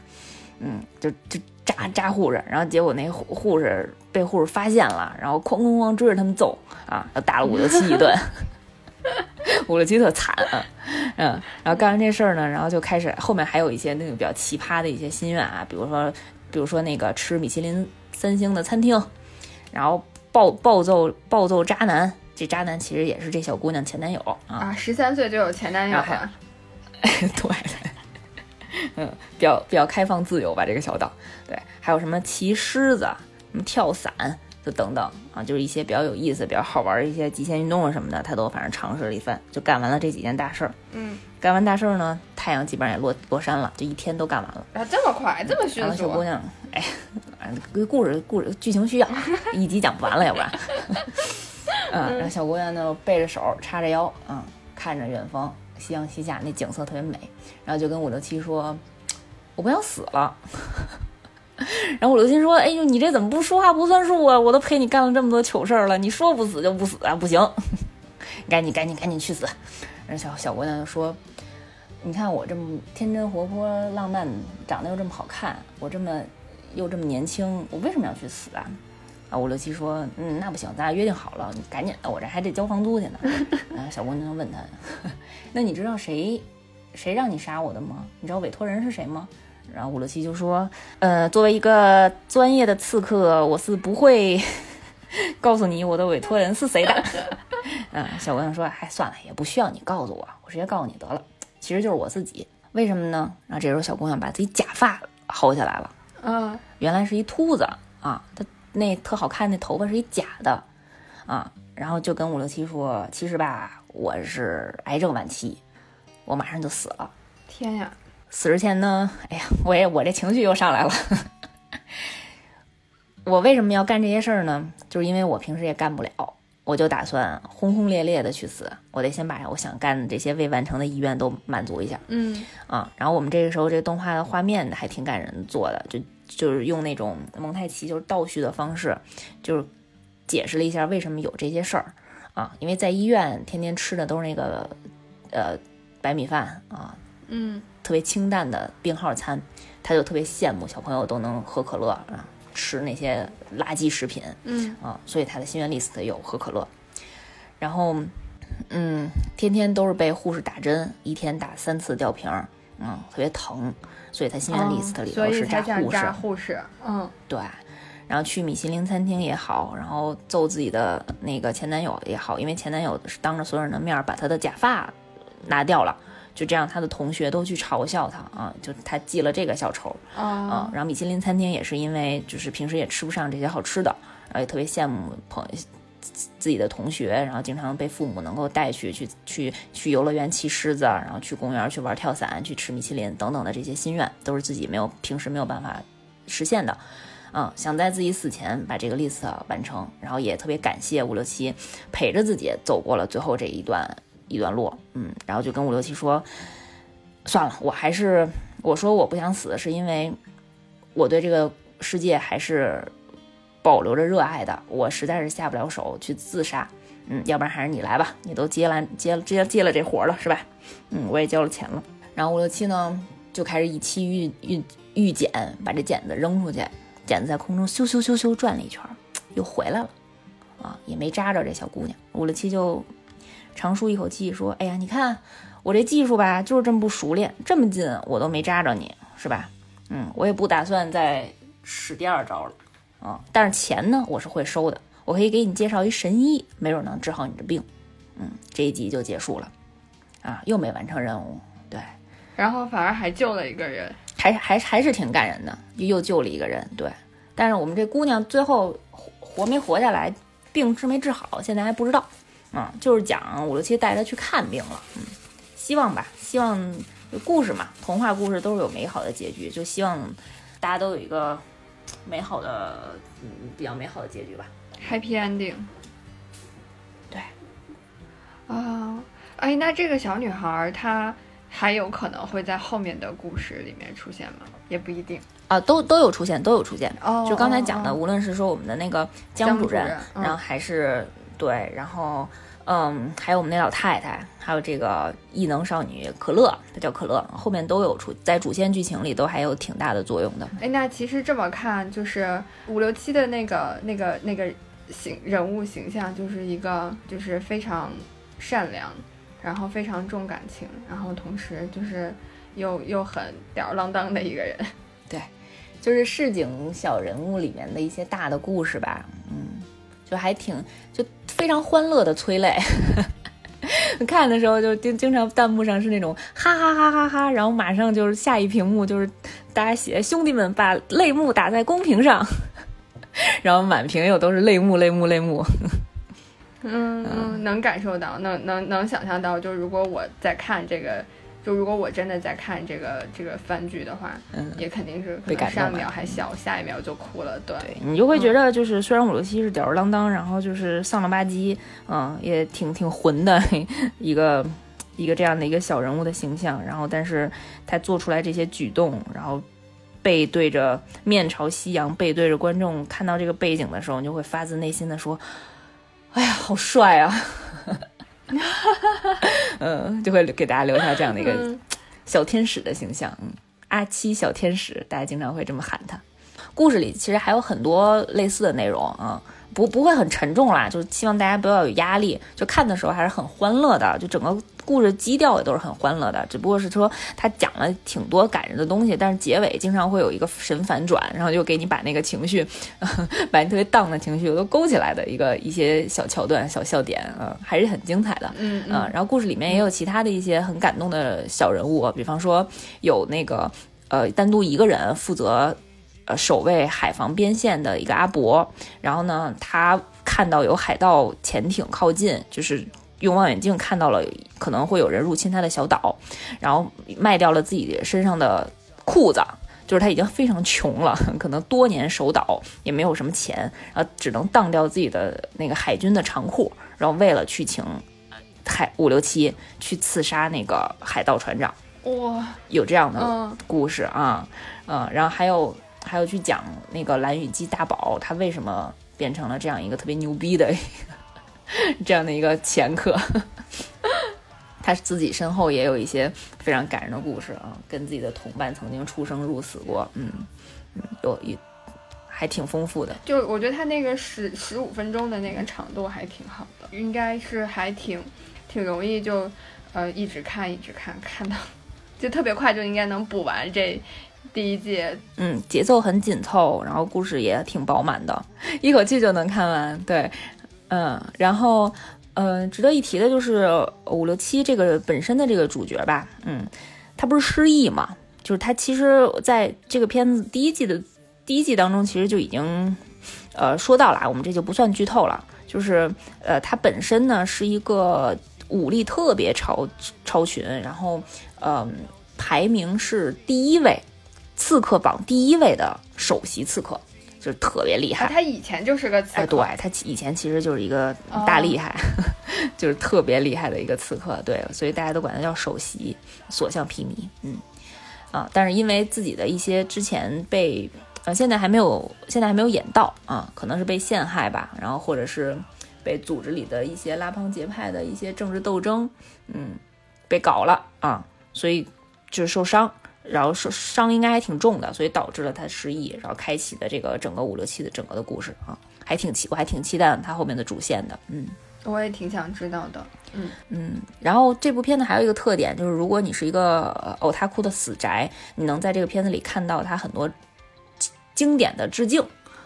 嗯，就就扎扎护士，然后结果那护护士被护士发现了，然后哐哐哐追着他们揍啊，又打了五六七一顿，<laughs> 五六七特惨啊，嗯，然后干完这事儿呢，然后就开始后面还有一些那个比较奇葩的一些心愿啊，比如说比如说那个吃米其林三星的餐厅，然后暴暴揍暴揍渣男。这渣男其实也是这小姑娘前男友啊，啊，十三岁就有前男友了，<laughs> 对，嗯，比较比较开放自由吧，这个小岛，对，还有什么骑狮子、什么跳伞，就等等啊，就是一些比较有意思、比较好玩的一些极限运动啊什么的，他都反正尝试了一番，就干完了这几件大事儿。嗯，干完大事儿呢，太阳基本上也落落山了，就一天都干完了。啊，这么快，这么迅然后小姑速，娘，哎，故事故事剧情需要，<laughs> 一集讲不完了，要不然。嗯，然后小姑娘呢背着手，叉着腰，嗯，看着远方，夕阳西下，那景色特别美。然后就跟五六七说：“我不想死了。<laughs> ”然后五六七说：“哎呦，你这怎么不说话不算数啊？我都陪你干了这么多糗事儿了，你说不死就不死啊？不行，<laughs> 赶紧赶紧赶紧去死！”然后小小姑娘就说：“你看我这么天真活泼、浪漫，长得又这么好看，我这么又这么年轻，我为什么要去死啊？”啊，五六七说：“嗯，那不行，咱俩约定好了，你赶紧的，我这还得交房租去呢。<laughs> ”然后小姑娘就问他：“ <laughs> 那你知道谁谁让你杀我的吗？你知道委托人是谁吗？”然后五六七就说：“呃，作为一个专业的刺客，我是不会 <laughs> 告诉你我的委托人是谁的。”嗯，小姑娘说：“哎，算了，也不需要你告诉我，我直接告诉你得了。其实就是我自己，为什么呢？”然后这时候小姑娘把自己假发薅下来了，嗯，原来是一秃子啊，她那特好看，那头发是一假的啊，然后就跟五六七说：“其实吧，我是癌症晚期，我马上就死了。”天呀，死之前呢，哎呀，我也我这情绪又上来了。<laughs> 我为什么要干这些事儿呢？就是因为我平时也干不了，我就打算轰轰烈烈的去死。我得先把我想干的这些未完成的遗愿都满足一下嗯啊。然后我们这个时候这个动画的画面还挺感人做的，就就是用那种蒙太奇就是倒叙的方式，就是解释了一下为什么有这些事儿啊。因为在医院天天吃的都是那个呃白米饭啊，嗯特别清淡的病号餐，他就特别羡慕小朋友都能喝可乐啊，吃那些垃圾食品嗯啊，所以他的心愿 list 有喝可乐。然后，嗯，天天都是被护士打针，一天打三次吊瓶儿，嗯，特别疼，所以他心愿 list 里头是扎护士。扎护士，嗯对，然后去米其林餐厅也好，然后揍自己的那个前男友也好，因为前男友是当着所有人的面儿把他的假发拿掉了，就这样他的同学都去嘲笑他啊，就他记了这个小仇啊。啊然后米其林餐厅也是因为就是平时也吃不上这些好吃的，然后也特别羡慕朋自己的同学，然后经常被父母能够带去去去去游乐园骑狮子，然后去公园去玩跳伞，去吃米其林等等的这些心愿，都是自己没有平时没有办法实现的。嗯，想在自己死前把这个 list 完成，然后也特别感谢五六七陪着自己走过了最后这一段一段路，嗯，然后就跟五六七说，算了，我还是我说我不想死，是因为我对这个世界还是保留着热爱的，我实在是下不了手去自杀，嗯，要不然还是你来吧，你都接完接了接接了这活了是吧？嗯，我也交了钱了，然后五六七呢就开始以期遇遇遇剪，把这剪子扔出去，剪子在空中咻咻咻咻转了一圈，又回来了，啊，也没扎着这小姑娘，五六七就长舒一口气说：“哎呀，你看我这技术吧，就是这么不熟练，这么近我都没扎着你，是吧？嗯，我也不打算再使第二招了，啊，但是钱呢，我是会收的，我可以给你介绍一神医，没准能治好你的病。嗯，这一集就结束了，啊，又没完成任务，对，然后反而还救了一个人，还还还是挺感人的，又救了一个人，对。但是我们这姑娘最后活活没活下来，病治没治好，现在还不知道。嗯，就是讲五六七带她去看病了。嗯，希望吧，希望故事嘛，童话故事都是有美好的结局，就希望大家都有一个美好的，嗯，比较美好的结局吧。Happy ending。对。啊，哎，那这个小女孩儿她还有可能会在后面的故事里面出现吗？也不一定。啊，都都有出现，都有出现。哦，就刚才讲的，哦无论是说我们的那个江江主任，主任嗯然后还是对，然后嗯，还有我们那老太太，还有这个异能少女可乐，她叫可乐，后面都有出，在主线剧情里都还有挺大的作用的。哎，那其实这么看，就是五六七的那个、那个、那个形人物形象，就是一个就是非常善良，然后非常重感情，然后同时就是又又很吊儿郎当的一个人。<laughs> 对就是市井小人物里面的一些大的故事吧，嗯，就还挺就非常欢乐的催泪。<laughs> 看的时候就经经常弹幕上是那种哈哈哈哈哈，然后马上就是下一屏幕就是大家写兄弟们把泪目打在公屏上，<laughs> 然后满屏又都是泪目泪目泪目。嗯 <laughs> 嗯，能感受到，能能能想象到，就如果我在看这个，就如果我真的在看这个这个番剧的话，嗯，也肯定是上一秒还笑，下一秒就哭了。对，对你就会觉得就是虽然伍六七是吊儿郎当，然后就是丧了吧唧，嗯，也挺挺混的 <laughs> 一个一个这样的一个小人物的形象，然后但是他做出来这些举动，然后背对着面朝夕阳，背对着观众看到这个背景的时候，你就会发自内心的说：“哎呀，好帅啊！” <laughs> <laughs> 嗯，就会给大家留下这样的一个嗯。小天使的形象，嗯，阿七小天使，大家经常会这么喊他。故事里其实还有很多类似的内容啊，不不会很沉重啦，就是希望大家不要有压力，就看的时候还是很欢乐的，就整个故事基调也都是很欢乐的，只不过是说他讲了挺多感人的东西，但是结尾经常会有一个神反转，然后就给你把那个情绪，<laughs> 把你特别荡的情绪都勾起来的一个一些小桥段、小笑点啊，还是很精彩的。嗯嗯，然后故事里面也有其他的一些很感动的小人物，比方说有那个呃单独一个人负责呃守卫海防边线的一个阿伯，然后呢，他看到有海盗潜艇靠近，就是用望远镜看到了可能会有人入侵他的小岛，然后卖掉了自己身上的裤子。就是他已经非常穷了，可能多年守岛也没有什么钱，然后只能当掉自己的那个海军的长裤，然后为了去请海五六七去刺杀那个海盗船长，哇，有这样的嗯故事啊，嗯，然后还有还有去讲那个蓝雨姬大宝他为什么变成了这样一个特别牛逼的 <laughs> 这样的一个前科，他自己身后也有一些非常感人的故事啊，跟自己的同伴曾经出生入死过，嗯嗯，有一还挺丰富的，就我觉得他那个十十五分钟的那个长度还挺好的，应该是还挺挺容易就呃一直看一直看看到，就特别快就应该能补完这第一季。嗯，节奏很紧凑，然后故事也挺饱满的，一口气就能看完。对，嗯，然后，嗯、值得一提的就是五六七这个本身的这个主角吧，嗯，他不是失忆嘛，就是他其实在这个片子第一季的第一季当中，其实就已经呃说到了，我们这就不算剧透了，就是呃他本身呢是一个武力特别超超群，然后嗯、排名是第一位。刺客榜第一位的首席刺客，就是特别厉害。啊，他以前就是个刺哎，对他以前其实就是一个大厉害，<laughs> 就是特别厉害的一个刺客，对，所以大家都管他叫首席，所向披靡，嗯啊，但是因为自己的一些之前被呃现在还没有现在还没有演到啊，可能是被陷害吧，然后或者是被组织里的一些拉帮结派的一些政治斗争，嗯，被搞了啊，所以就是受伤。然后受伤应该还挺重的，所以导致了他失忆，然后开启的这个整个五六七的整个的故事啊，还挺期，我还挺期待他后面的主线的，嗯，我也挺想知道的。嗯嗯，然后这部片子还有一个特点，就是如果你是一个偶他哭的死宅，你能在这个片子里看到他很多经典的致敬。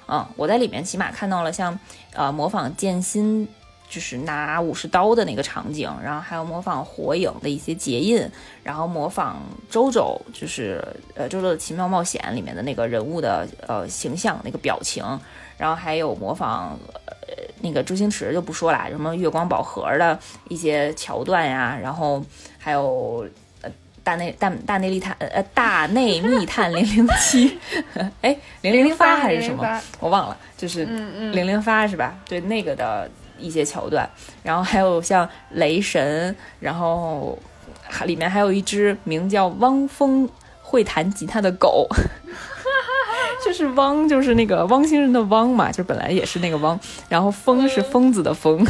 嗯，我在里面起码看到了像呃模仿剑心。就是拿武士刀的那个场景，然后还有模仿火影的一些结印，然后模仿周周，就是呃周周的奇妙冒险里面的那个人物的呃形象那个表情，然后还有模仿呃那个周星驰就不说了，什么月光宝盒的一些桥段呀，然后还有呃大内大大内密探呃大内密探零零七，<laughs> 哎零零零发还是什么我忘了，就是零零发是吧？对那个的。一些桥段，然后还有像雷神，然后里面还有一只名叫汪峰会弹吉他的狗，<laughs> 就是汪，就是那个汪星人的汪嘛，就本来也是那个汪，然后疯是疯子的疯，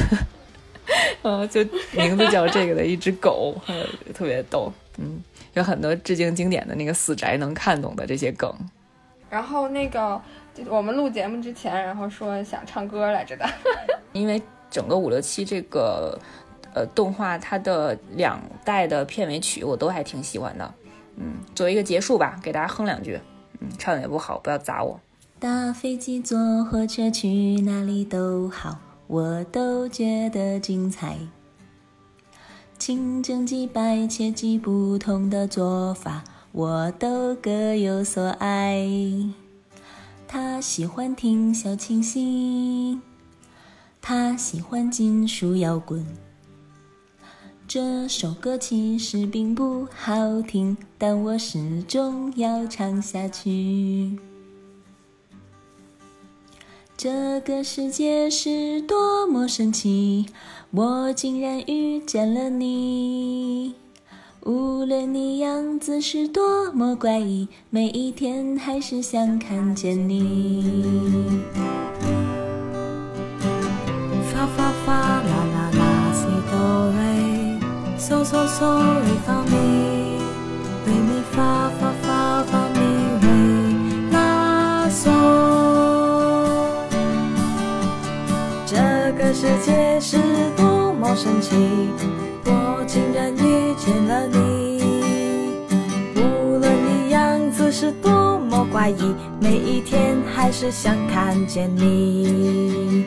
嗯，<laughs> 就名字叫这个的一只狗，特别逗，嗯，有很多致敬经典的那个死宅能看懂的这些梗，然后那个我们录节目之前，然后说想唱歌来着的，<laughs> 因为。整个五六七这个呃动画，它的两代的片尾曲我都还挺喜欢的，嗯，作为一个结束吧，给大家哼两句，嗯，唱的也不好，不要砸我。搭飞机坐火车去哪里都好，我都觉得精彩。清蒸鸡、白切鸡，不同的做法，我都各有所爱。他喜欢听小清新。他喜欢金属摇滚，这首歌其实并不好听，但我始终要唱下去。这个世界是多么神奇，我竟然遇见了你。无论你样子是多么怪异，每一天还是想看见你。So so so re fa mi re mi fa fa fa fa mi re la so 这个世界是多么神奇，我竟然遇见了你。无论你样子是多么怪异，每一天还是想看见你。